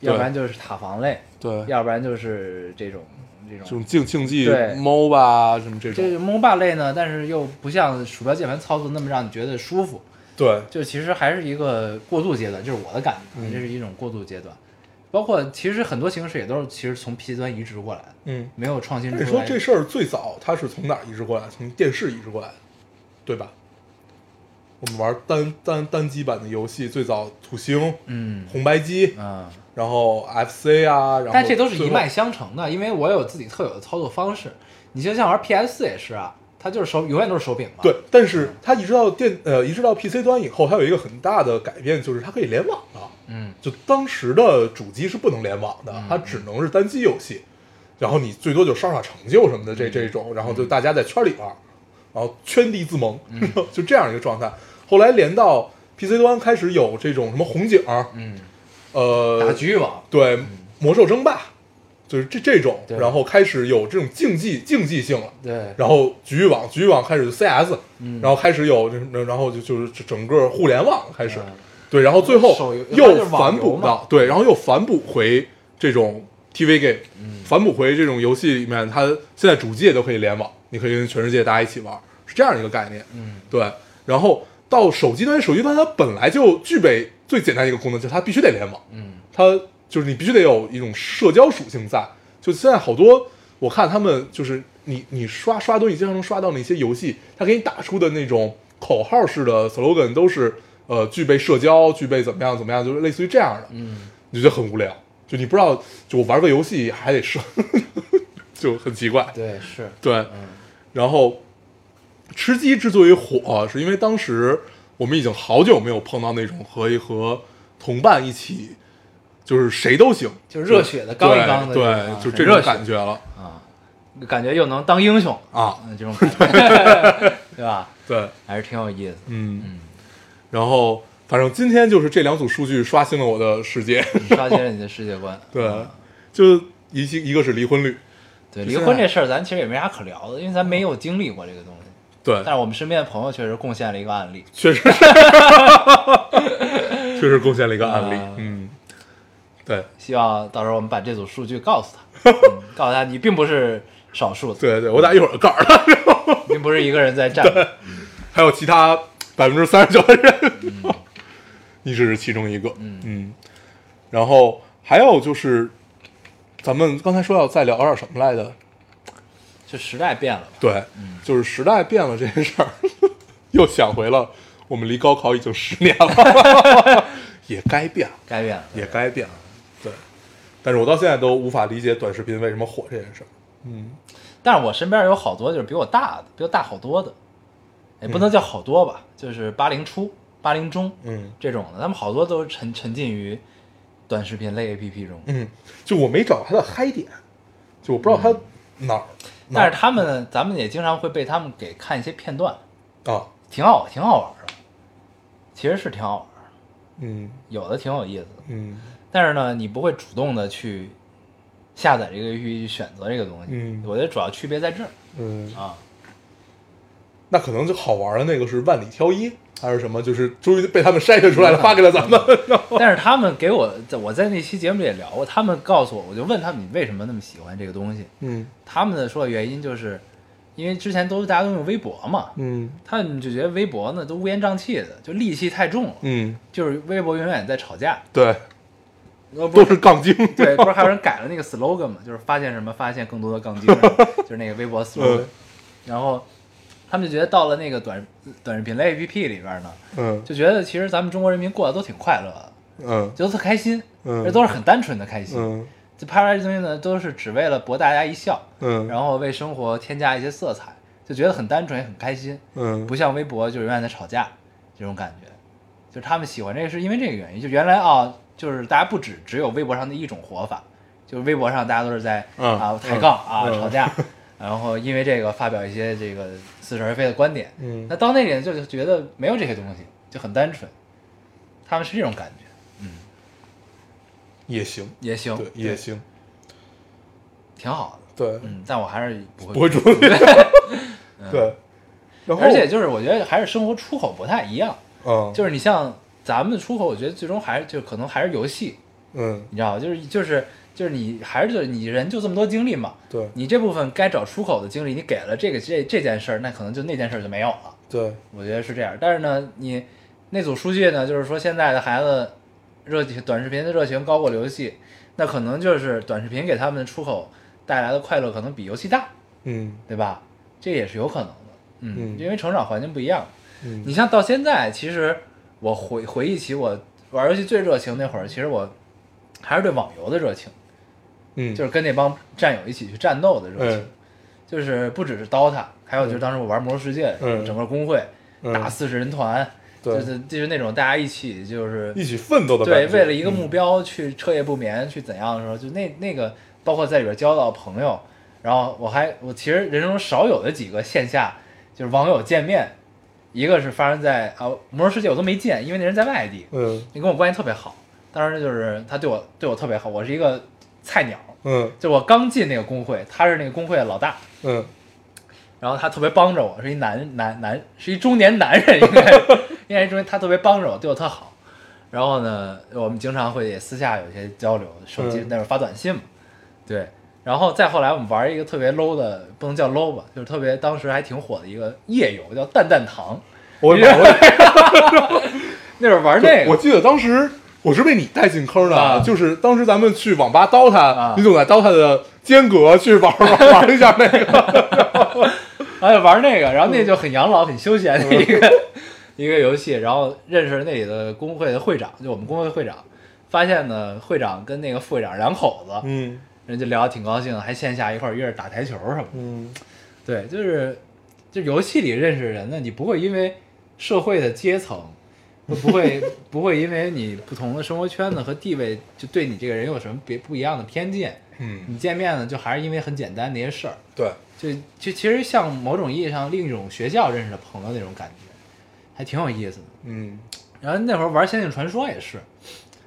要不然就是塔防类，对，要不然就是这种这种这种竞竞技对 MOBA 啊什么这种，这个 MOBA 类呢，但是又不像鼠标键盘操作那么让你觉得舒服，对，就其实还是一个过渡阶段，就是我的感觉，嗯这是一种过渡阶段。包括其实很多形式也都是其实从 PC 端移植过来的，嗯。没有创新出你来。说这事儿最早它是从哪儿移植过来？从电视移植过来的，对吧？我们玩单单单机版的游戏，最早土星、嗯红白机，嗯，然后 FC 啊，然后但这都是一脉相承的，因为我有自己特有的操作方式。你就像玩 PS 也是啊，它就是手永远都是手柄嘛。对，但是它移植到电呃移植到 PC 端以后，它有一个很大的改变，就是它可以联网了。嗯，就当时的主机是不能联网的，它只能是单机游戏，然后你最多就刷刷成就什么的这这种，然后就大家在圈里玩，然后圈地自萌，就这样一个状态。后来连到 PC 端开始有这种什么红警，嗯，呃打，局域网，对，魔兽争霸，就是这这种，对。然后开始有这种竞技竞技性了。对，然后局域网，局域网开始就 CS，、嗯。然后开始有，然后就就是整个互联网开始，嗯。对，然后最后又就是网反哺到对，然后又反哺回这种 TV game，、反哺回这种游戏里面，它现在主机也都可以联网，你可以跟全世界大家一起玩，是这样一个概念。嗯，对，然后到手机端，手机端它本来就具备最简单一个功能，就是它必须得联网，嗯，它就是你必须得有一种社交属性在。就现在好多，我看他们就是你你刷刷东西，经常能刷到那些游戏，它给你打出的那种口号式的 slogan 都是呃具备社交，具备怎么样怎么样，就是类似于这样的，嗯，你就觉得很无聊。就你不知道，就我玩个游戏还得设，就很奇怪。对，是，对，嗯然后吃鸡之所以火，是因为当时我们已经好久没有碰到那种可以和同伴一起，就是谁都行，就热血的刚一刚的对，就这种感觉了。啊，感觉又能当英雄，啊，嗯，这种感觉，对吧？对，还是挺有意思。嗯，嗯，然后反正今天就是这两组数据刷新了我的世界，刷新了你的世界观。对嗯，就一一个是离婚率，对，离婚这事儿咱其实也没啥可聊的，因为咱没有经历过这个东西。对，但是我们身边的朋友确实贡献了一个案例。确实。是，确实贡献了一个案例啊，嗯，对。希望到时候我们把这组数据告诉他，嗯告诉他你并不是少数的，对对，我俩一会儿告诉他，并不是一个人在站。还有其他百分之三十九的人，你只是其中一个，嗯。嗯，然后还有就是，咱们刚才说要再聊点什么来着？就时代变了吧？对，就是时代变了这件事儿，又想回了我们离高考已经十年了，也该变了，该变了。也该变了，对。但是我到现在都无法理解短视频为什么火这件事儿。嗯但是我身边有好多就是比我大的，比我大好多的，也不能叫好多吧，就是八零初、八零中嗯这种的，他们好多都沉沉浸于短视频类 APP 中。嗯，就我没找到他的嗨点，就我不知道他哪儿，哪但是他们，咱们也经常会被他们给看一些片段，啊，挺好，挺好玩的。其实是挺好玩的，嗯有的挺有意思的。嗯但是呢，你不会主动的去下载这个去选择这个东西。嗯我觉得主要区别在这儿嗯，啊。那可能就好玩的那个是万里挑一还是什么，就是终于被他们筛选出来了，发给了咱们。但是他们给我，在我在那期节目里也聊过，他们告诉我，我就问他们你为什么那么喜欢这个东西？嗯他们的说的原因就是，因为之前都大家都用微博嘛，嗯他们就觉得微博呢都乌烟瘴气的，就戾气太重了，嗯，就是微博永远在吵架。对，都是杠精。对，不是还有人改了那个 slogan 嘛，就是发现什么发现更多的杠精，就是那个微博 slogan。嗯然后他们就觉得到了那个短短视频类 APP 里边呢，嗯。就觉得其实咱们中国人民过得都挺快乐的，嗯。就都特开心，嗯。这都是很单纯的开心。嗯。就拍出来这东西呢，都是只为了博大家一笑，嗯，然后为生活添加一些色彩，就觉得很单纯也很开心，嗯。不像微博就永远在吵架这种感觉。就是他们喜欢这个是因为这个原因，就原来啊，就是大家不只只有微博上的一种活法，就是微博上大家都是在、嗯。啊抬杠啊、嗯。吵架，然后因为这个发表一些这个似是而非的观点。嗯。那到那里就就觉得没有这些东西，就很单纯，他们是这种感觉，嗯。也行，也行，对，也行，挺好的。对，嗯，但我还是不会。不会主动。对，然后而且就是我觉得还是生活出口不太一样，嗯，就是你像咱们的出口，我觉得最终还是就可能还是游戏，嗯，你知道吗？就是就是就是你还是就是你人就这么多精力嘛，对你这部分该找出口的精力你给了这个这这件事儿，那可能就那件事儿就没有了。对，我觉得是这样。但是呢，你那组数据呢，就是说现在的孩子热情短视频的热情高过游戏，那可能就是短视频给他们的出口带来的快乐可能比游戏大，嗯对吧？这也是有可能的。嗯，嗯因为成长环境不一样。嗯你像到现在，其实我回回忆起我玩游戏最热情那会儿，其实我还是对网游的热情，嗯，就是跟那帮战友一起去战斗的热情。嗯。就是不只是 DOTA，还有就是当时我玩魔兽世界，嗯。整个工会、嗯。打四十人团，对。就是就是那种大家一起就是一起奋斗的对为了一个目嗯标去彻夜不眠去怎样的时候，就那那个包括在里边交到朋友，然后我还我其实人生中少有的几个线下就是网友见面，一个是发生在啊魔兽世界我都没见，因为那人在外地，嗯。你跟我关系特别好，当时就是他对我对我特别好，我是一个菜鸟，嗯就我刚进那个工会，他是那个工会的老大。嗯然后他特别帮着我，是一男男男，是一中年男人，应该 应该是中年，他特别帮着我，对我特好。然后呢，我们经常会也私下有一些交流，手机嗯那会儿发短信嘛，对。然后再后来，我们玩一个特别 low 的，不能叫 low 吧，就是特别当时还挺火的一个夜游，叫蛋蛋堂。我也玩过 那会儿玩那个，我记得当时我是被你带进坑的，啊。就是当时咱们去网吧 DOTA，、啊。你总在 DOTA 的间隔去玩玩 玩一下那个，还 有玩那个，然后那就很养老、很休闲的一个、一个游戏，然后认识那里的工会的会长，就我们工会会长，发现呢会长跟那个副会长两口子，嗯。人家聊得挺高兴，还线下一块儿约着打台球什么的。嗯。对，就是就游戏里认识人呢，你不会因为社会的阶层，不不会不会因为你不同的生活圈子和地位，就对你这个人有什么别不一样的偏见。嗯，你见面呢，就还是因为很简单那些事儿，对，就就其实像某种意义上另一种学校认识的朋友那种感觉，还挺有意思的。嗯然后那会儿玩《仙境传说》也是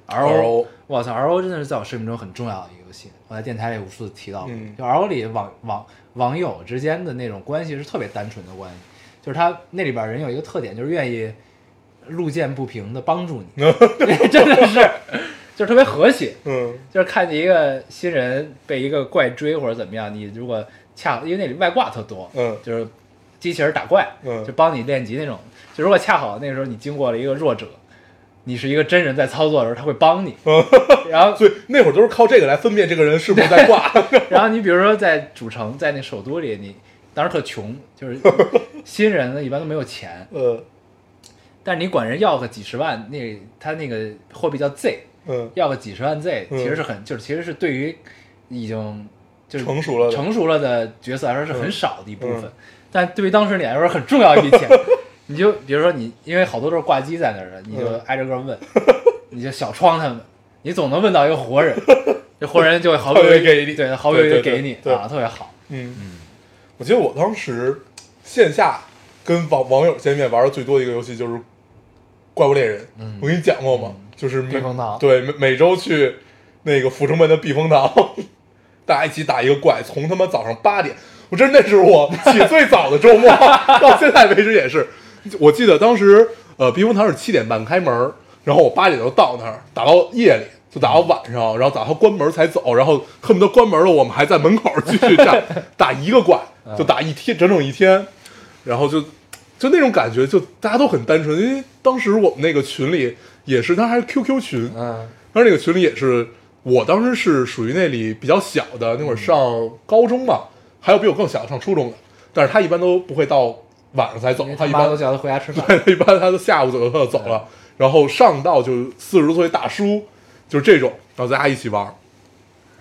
，R，R O，O，我操，R O 真的是在我生命中很重要的一个游戏，我在电台里无数次提到过。嗯就 R O 里网网网友之间的那种关系是特别单纯的关系，就是他那里边人有一个特点，就是愿意路见不平的帮助你，真的是，就是特别和谐。嗯就是看见一个新人被一个怪追或者怎么样，你如果恰因为那里外挂特多，嗯就是机器人打怪，嗯就帮你练级那种。就如果恰好那个时候你经过了一个弱者，你是一个真人在操作的时候，他会帮你。然后，所以那会儿都是靠这个来分辨这个人是不是在挂。然后你比如说在主城，在那首都里，你当时特穷，就是新人呢一般都没有钱，呃但是你管人要个几十万，那他那个货币叫 Z，嗯。要个几十万 Z，嗯。其实是很，就是其实是对于已经就是成熟了成熟了的角色来说是很少的一部分，嗯。但对于当时你来说很重要一笔钱。你就比如说你，因为好多都是挂机在那儿的，你就嗯。挨着个问，你就小窗他们，你总能问到一个活人，这活人就会毫不犹豫给你对，毫不犹豫对对的给你对。啊，特别好。嗯，我记得我当时线下跟网网友见面玩的最多的一个游戏就是《怪物猎人》。嗯我跟你讲过吗？就是每避风塘对，每每周去那个阜成门的避风塘，大家一起打一个怪，从他妈早上八点，我真的是我起最早的周末，到现在为止也是。我记得当时呃，避风塘是七点半开门，然后我八点就到那儿，打到夜里。就打到晚上，然后打到关门才走，然后恨不得关门了，我们还在门口继续站 打一个怪，就打一天，整整一天，然后就就那种感觉，就大家都很单纯，因为当时我们那个群里也是，当时还是 QQ 群，嗯当时那个群里也是，我当时是属于那里比较小的，那会儿上高中嘛，还有比我更小的上初中的，但是他一般都不会到晚上才走，他一般都叫他回家吃饭。对，一般他都下午左右他就走了，然后上到就四十多岁大叔，就是这种，然后大家一起玩儿，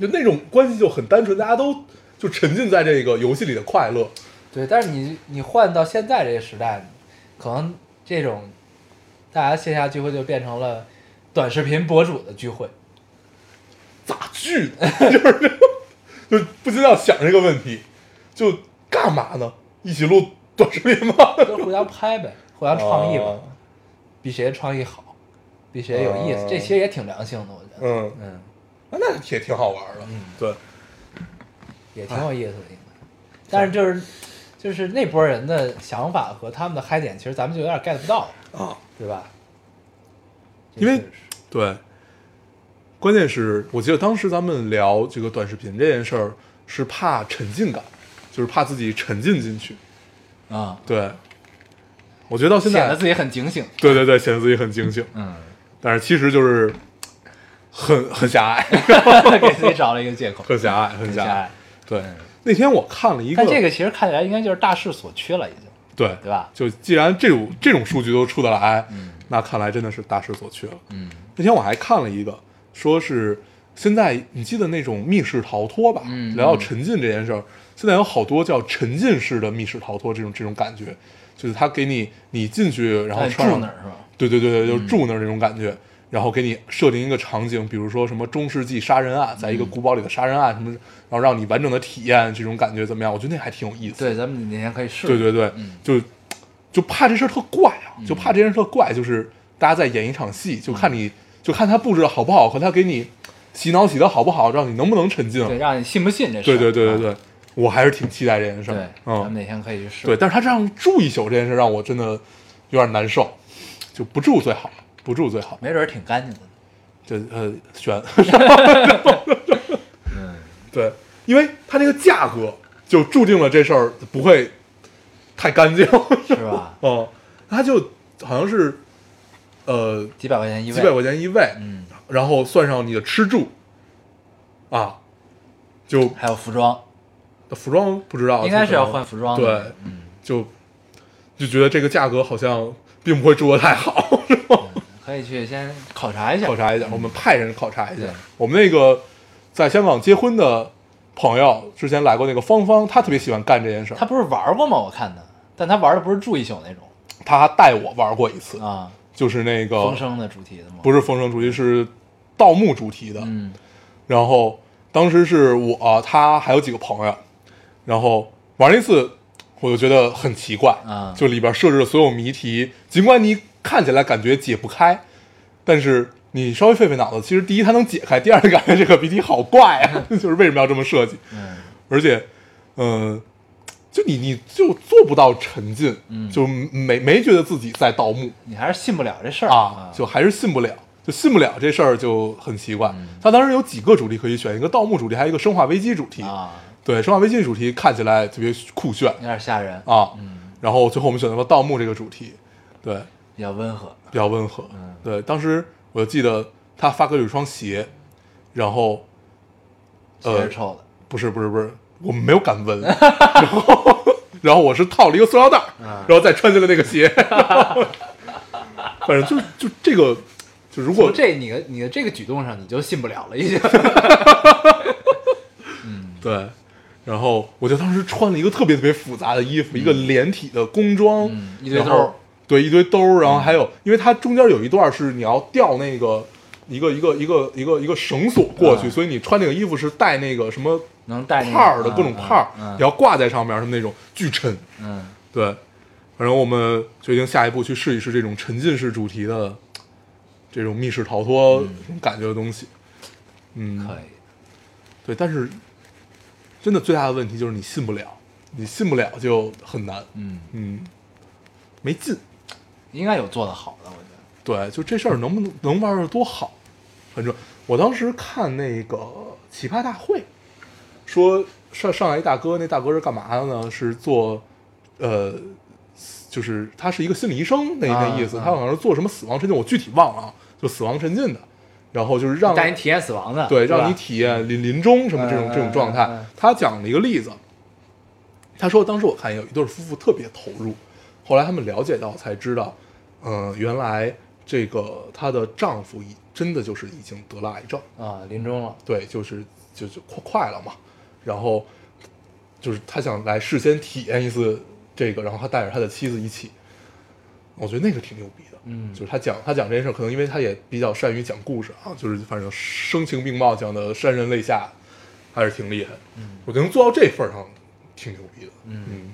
就那种关系就很单纯，大家都就沉浸在这个游戏里的快乐。对，但是你你换到现在这个时代，可能这种大家线下聚会就变成了短视频博主的聚会。咋聚的？就是就不禁要想这个问题，就干嘛呢？一起录短视频吗？就互相拍呗，互相创意吧，哦比谁创意好，比谁有意思，哦这其实也挺良性的，我觉得，嗯，嗯，那也挺好玩的。嗯对，也挺有意思的，应该。但是就是就是那波人的想法和他们的嗨点，其实咱们就有点 get 不到，啊，对吧？因为对，关键是我记得当时咱们聊这个短视频这件事儿，是怕沉浸感，就是怕自己沉浸进去。啊，对，我觉得到现在显得自己很警醒，对对对，显得自己很警醒，嗯，但是其实就是很很狭隘，给自己找了一个借口，很狭隘，很狭隘。很狭隘。对，那天我看了一个，但这个其实看起来应该就是大势所趋了，已经，对对吧？就既然这种这种数据都出得来，那看来真的是大势所趋了。嗯那天我还看了一个，说是现在你记得那种密室逃脱吧？嗯聊到沉浸这件事儿，现在有好多叫沉浸式的密室逃脱，这种这种感觉，就是他给你你进去，然后哎穿上住那儿是吧？对对对对，就住那儿那种感觉，然后给你设定一个场景，比如说什么中世纪杀人案，在一个古堡里的杀人案什么，然后让你完整的体验这种感觉怎么样？我觉得那还挺有意思。对，咱们哪天可以试。对对对，嗯就就怕这事儿特怪啊，就怕这件事特怪，就是大家在演一场戏，就看你就看他布置的好不好和他给你洗脑洗的好不好，让你能不能沉浸。对，让你信不信这事对对对对对，我还是挺期待这件事儿。对，咱们嗯，哪天可以去试。对，但是他这样住一宿这件事让我真的有点难受，就不住最好，不住最好。没准儿挺干净的。就呃选，嗯，对，因为它这个价格就注定了这事儿不会太干净。是吧？哦，它就好像是呃几百块钱一位。几百块钱一位，嗯，然后算上你的吃住啊，就还有服装，服装不知道，应该是要换服装。对，嗯，就就觉得这个价格好像并不会住的太好？可以去先考察一下。考察一下，我们派人考察一下。我们那个在香港结婚的朋友，之前来过那个芳芳，她特别喜欢干这件事儿，他不是玩过吗？我看他，但他玩的不是住一宿那种她还带我玩过一次，啊，就是那个风声的主题的吗？不是风声主题，是盗墓主题的。嗯，然后当时是我他还有几个朋友，然后玩了一次，我就觉得很奇怪啊就里边设置的所有谜题，尽管你看起来感觉解不开，但是你稍微费费脑子，其实第一它能解开，第二你感觉这个谜题好怪啊，就是为什么要这么设计？嗯而且，嗯、就你你就做不到沉浸，嗯就没没觉得自己在盗墓你还是信不了这事儿啊，就还是信不了，就信不了这事儿就很奇怪。它当时有几个主题可以选，一个盗墓主题，还有一个生化危机主题。啊，对，生化危机主题看起来特别酷炫有点吓人，啊，嗯然后最后我们选择了盗墓这个主题，对，比较温和。比较温和。嗯对，当时我就记得他发给有一双鞋，然后鞋是臭的，不是不是不是，我们没有敢闻，然后然后我是套了一个塑料袋然后再穿进了那个鞋，反正就就这个，就如果从这你的你的这个举动上，你就信不了了，已经。嗯对，然后我就当时穿了一个特别特别复杂的衣服，一个连体的工装，嗯一堆然后兜对，一堆兜儿，然后还有，因为它中间有一段是你要吊那个一个一个一个一个一个绳索过去，嗯。所以你穿那个衣服是带那个什么能带那个帕儿的各种帕儿，嗯。你要挂在上面，什么那种巨沉。嗯，对，反正我们决定下一步去试一试这种沉浸式主题的这种密室逃脱这种感觉的东西。嗯，可以。对，但是真的最大的问题就是你信不了，你信不了就很难，嗯，嗯，没劲。应该有做的好的，我觉得。对，就这事儿能不能能玩的多好，反正我当时看那个奇葩大会，说上上来一大哥，那大哥是干嘛的呢？是做，呃，就是他是一个心理医生那啊那意思，啊他好像是做什么死亡沉浸，我具体忘了啊，就死亡沉浸的，然后就是让带你体验死亡的，对，让你体验临临终什么这种、嗯这种状态。他讲了一个例子，他说当时我看有一对夫妇特别投入，后来他们了解到才知道，嗯、原来这个她的丈夫已真的就是已经得了癌症，啊，临终了，对，就是就就快快了嘛，然后就是他想来事先体验一次这个，然后他带着他的妻子一起，我觉得那个挺牛逼的，嗯。就是他讲他讲这件事儿，可能因为他也比较善于讲故事啊，就是反正声情并茂，讲的潸然泪下，还是挺厉害的，嗯，我觉得能做到这份儿上，挺牛逼的，嗯。嗯，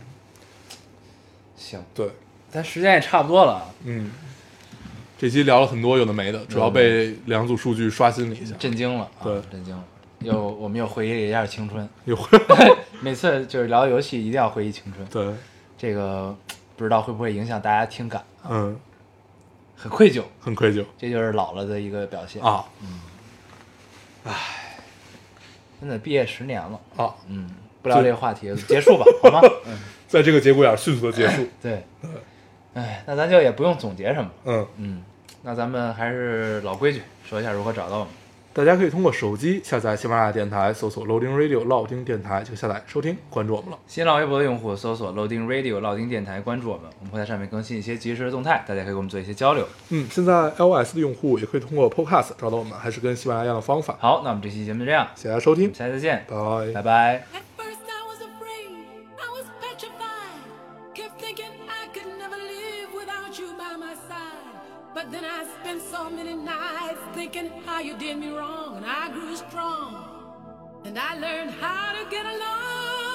行，对，咱时间也差不多了。啊，嗯。这期聊了很多有的没的，主要被两组数据刷新了一下。震惊了，啊对。震惊了，又我们又回忆了一下青春，又 每次就是聊游戏一定要回忆青春，对，这个不知道会不会影响大家听感，嗯，很愧疚，很愧疚。这就是老了的一个表现。啊。真的毕业十年了，啊！嗯，不聊这个话题了，结束吧，好吗？嗯，在这个节骨眼儿迅速的结束。对，哎，那咱就也不用总结什么，嗯，嗯，那咱们还是老规矩，说一下如何找到我们。大家可以通过手机下载喜马拉雅电台，搜索 Loading Radio 老丁电台就下载收听，关注我们了。新浪微博的用户搜索 Loading Radio 老丁电台，关注我们，我们会在上面更新一些即时的动态，大家可以跟我们做一些交流。嗯，现在 iOS 的用户也可以通过 Podcast 找到我们，还是跟喜马拉雅一样的方法。好，那我们这期节目就这样，谢谢大家收听，下期再见，拜拜拜。At first I was afraid, I was petrified. Kept thinking I could never live without you by my side. But then I spent so many nights thinking how you did me wrong, and I grew strong. And I learned how to get along.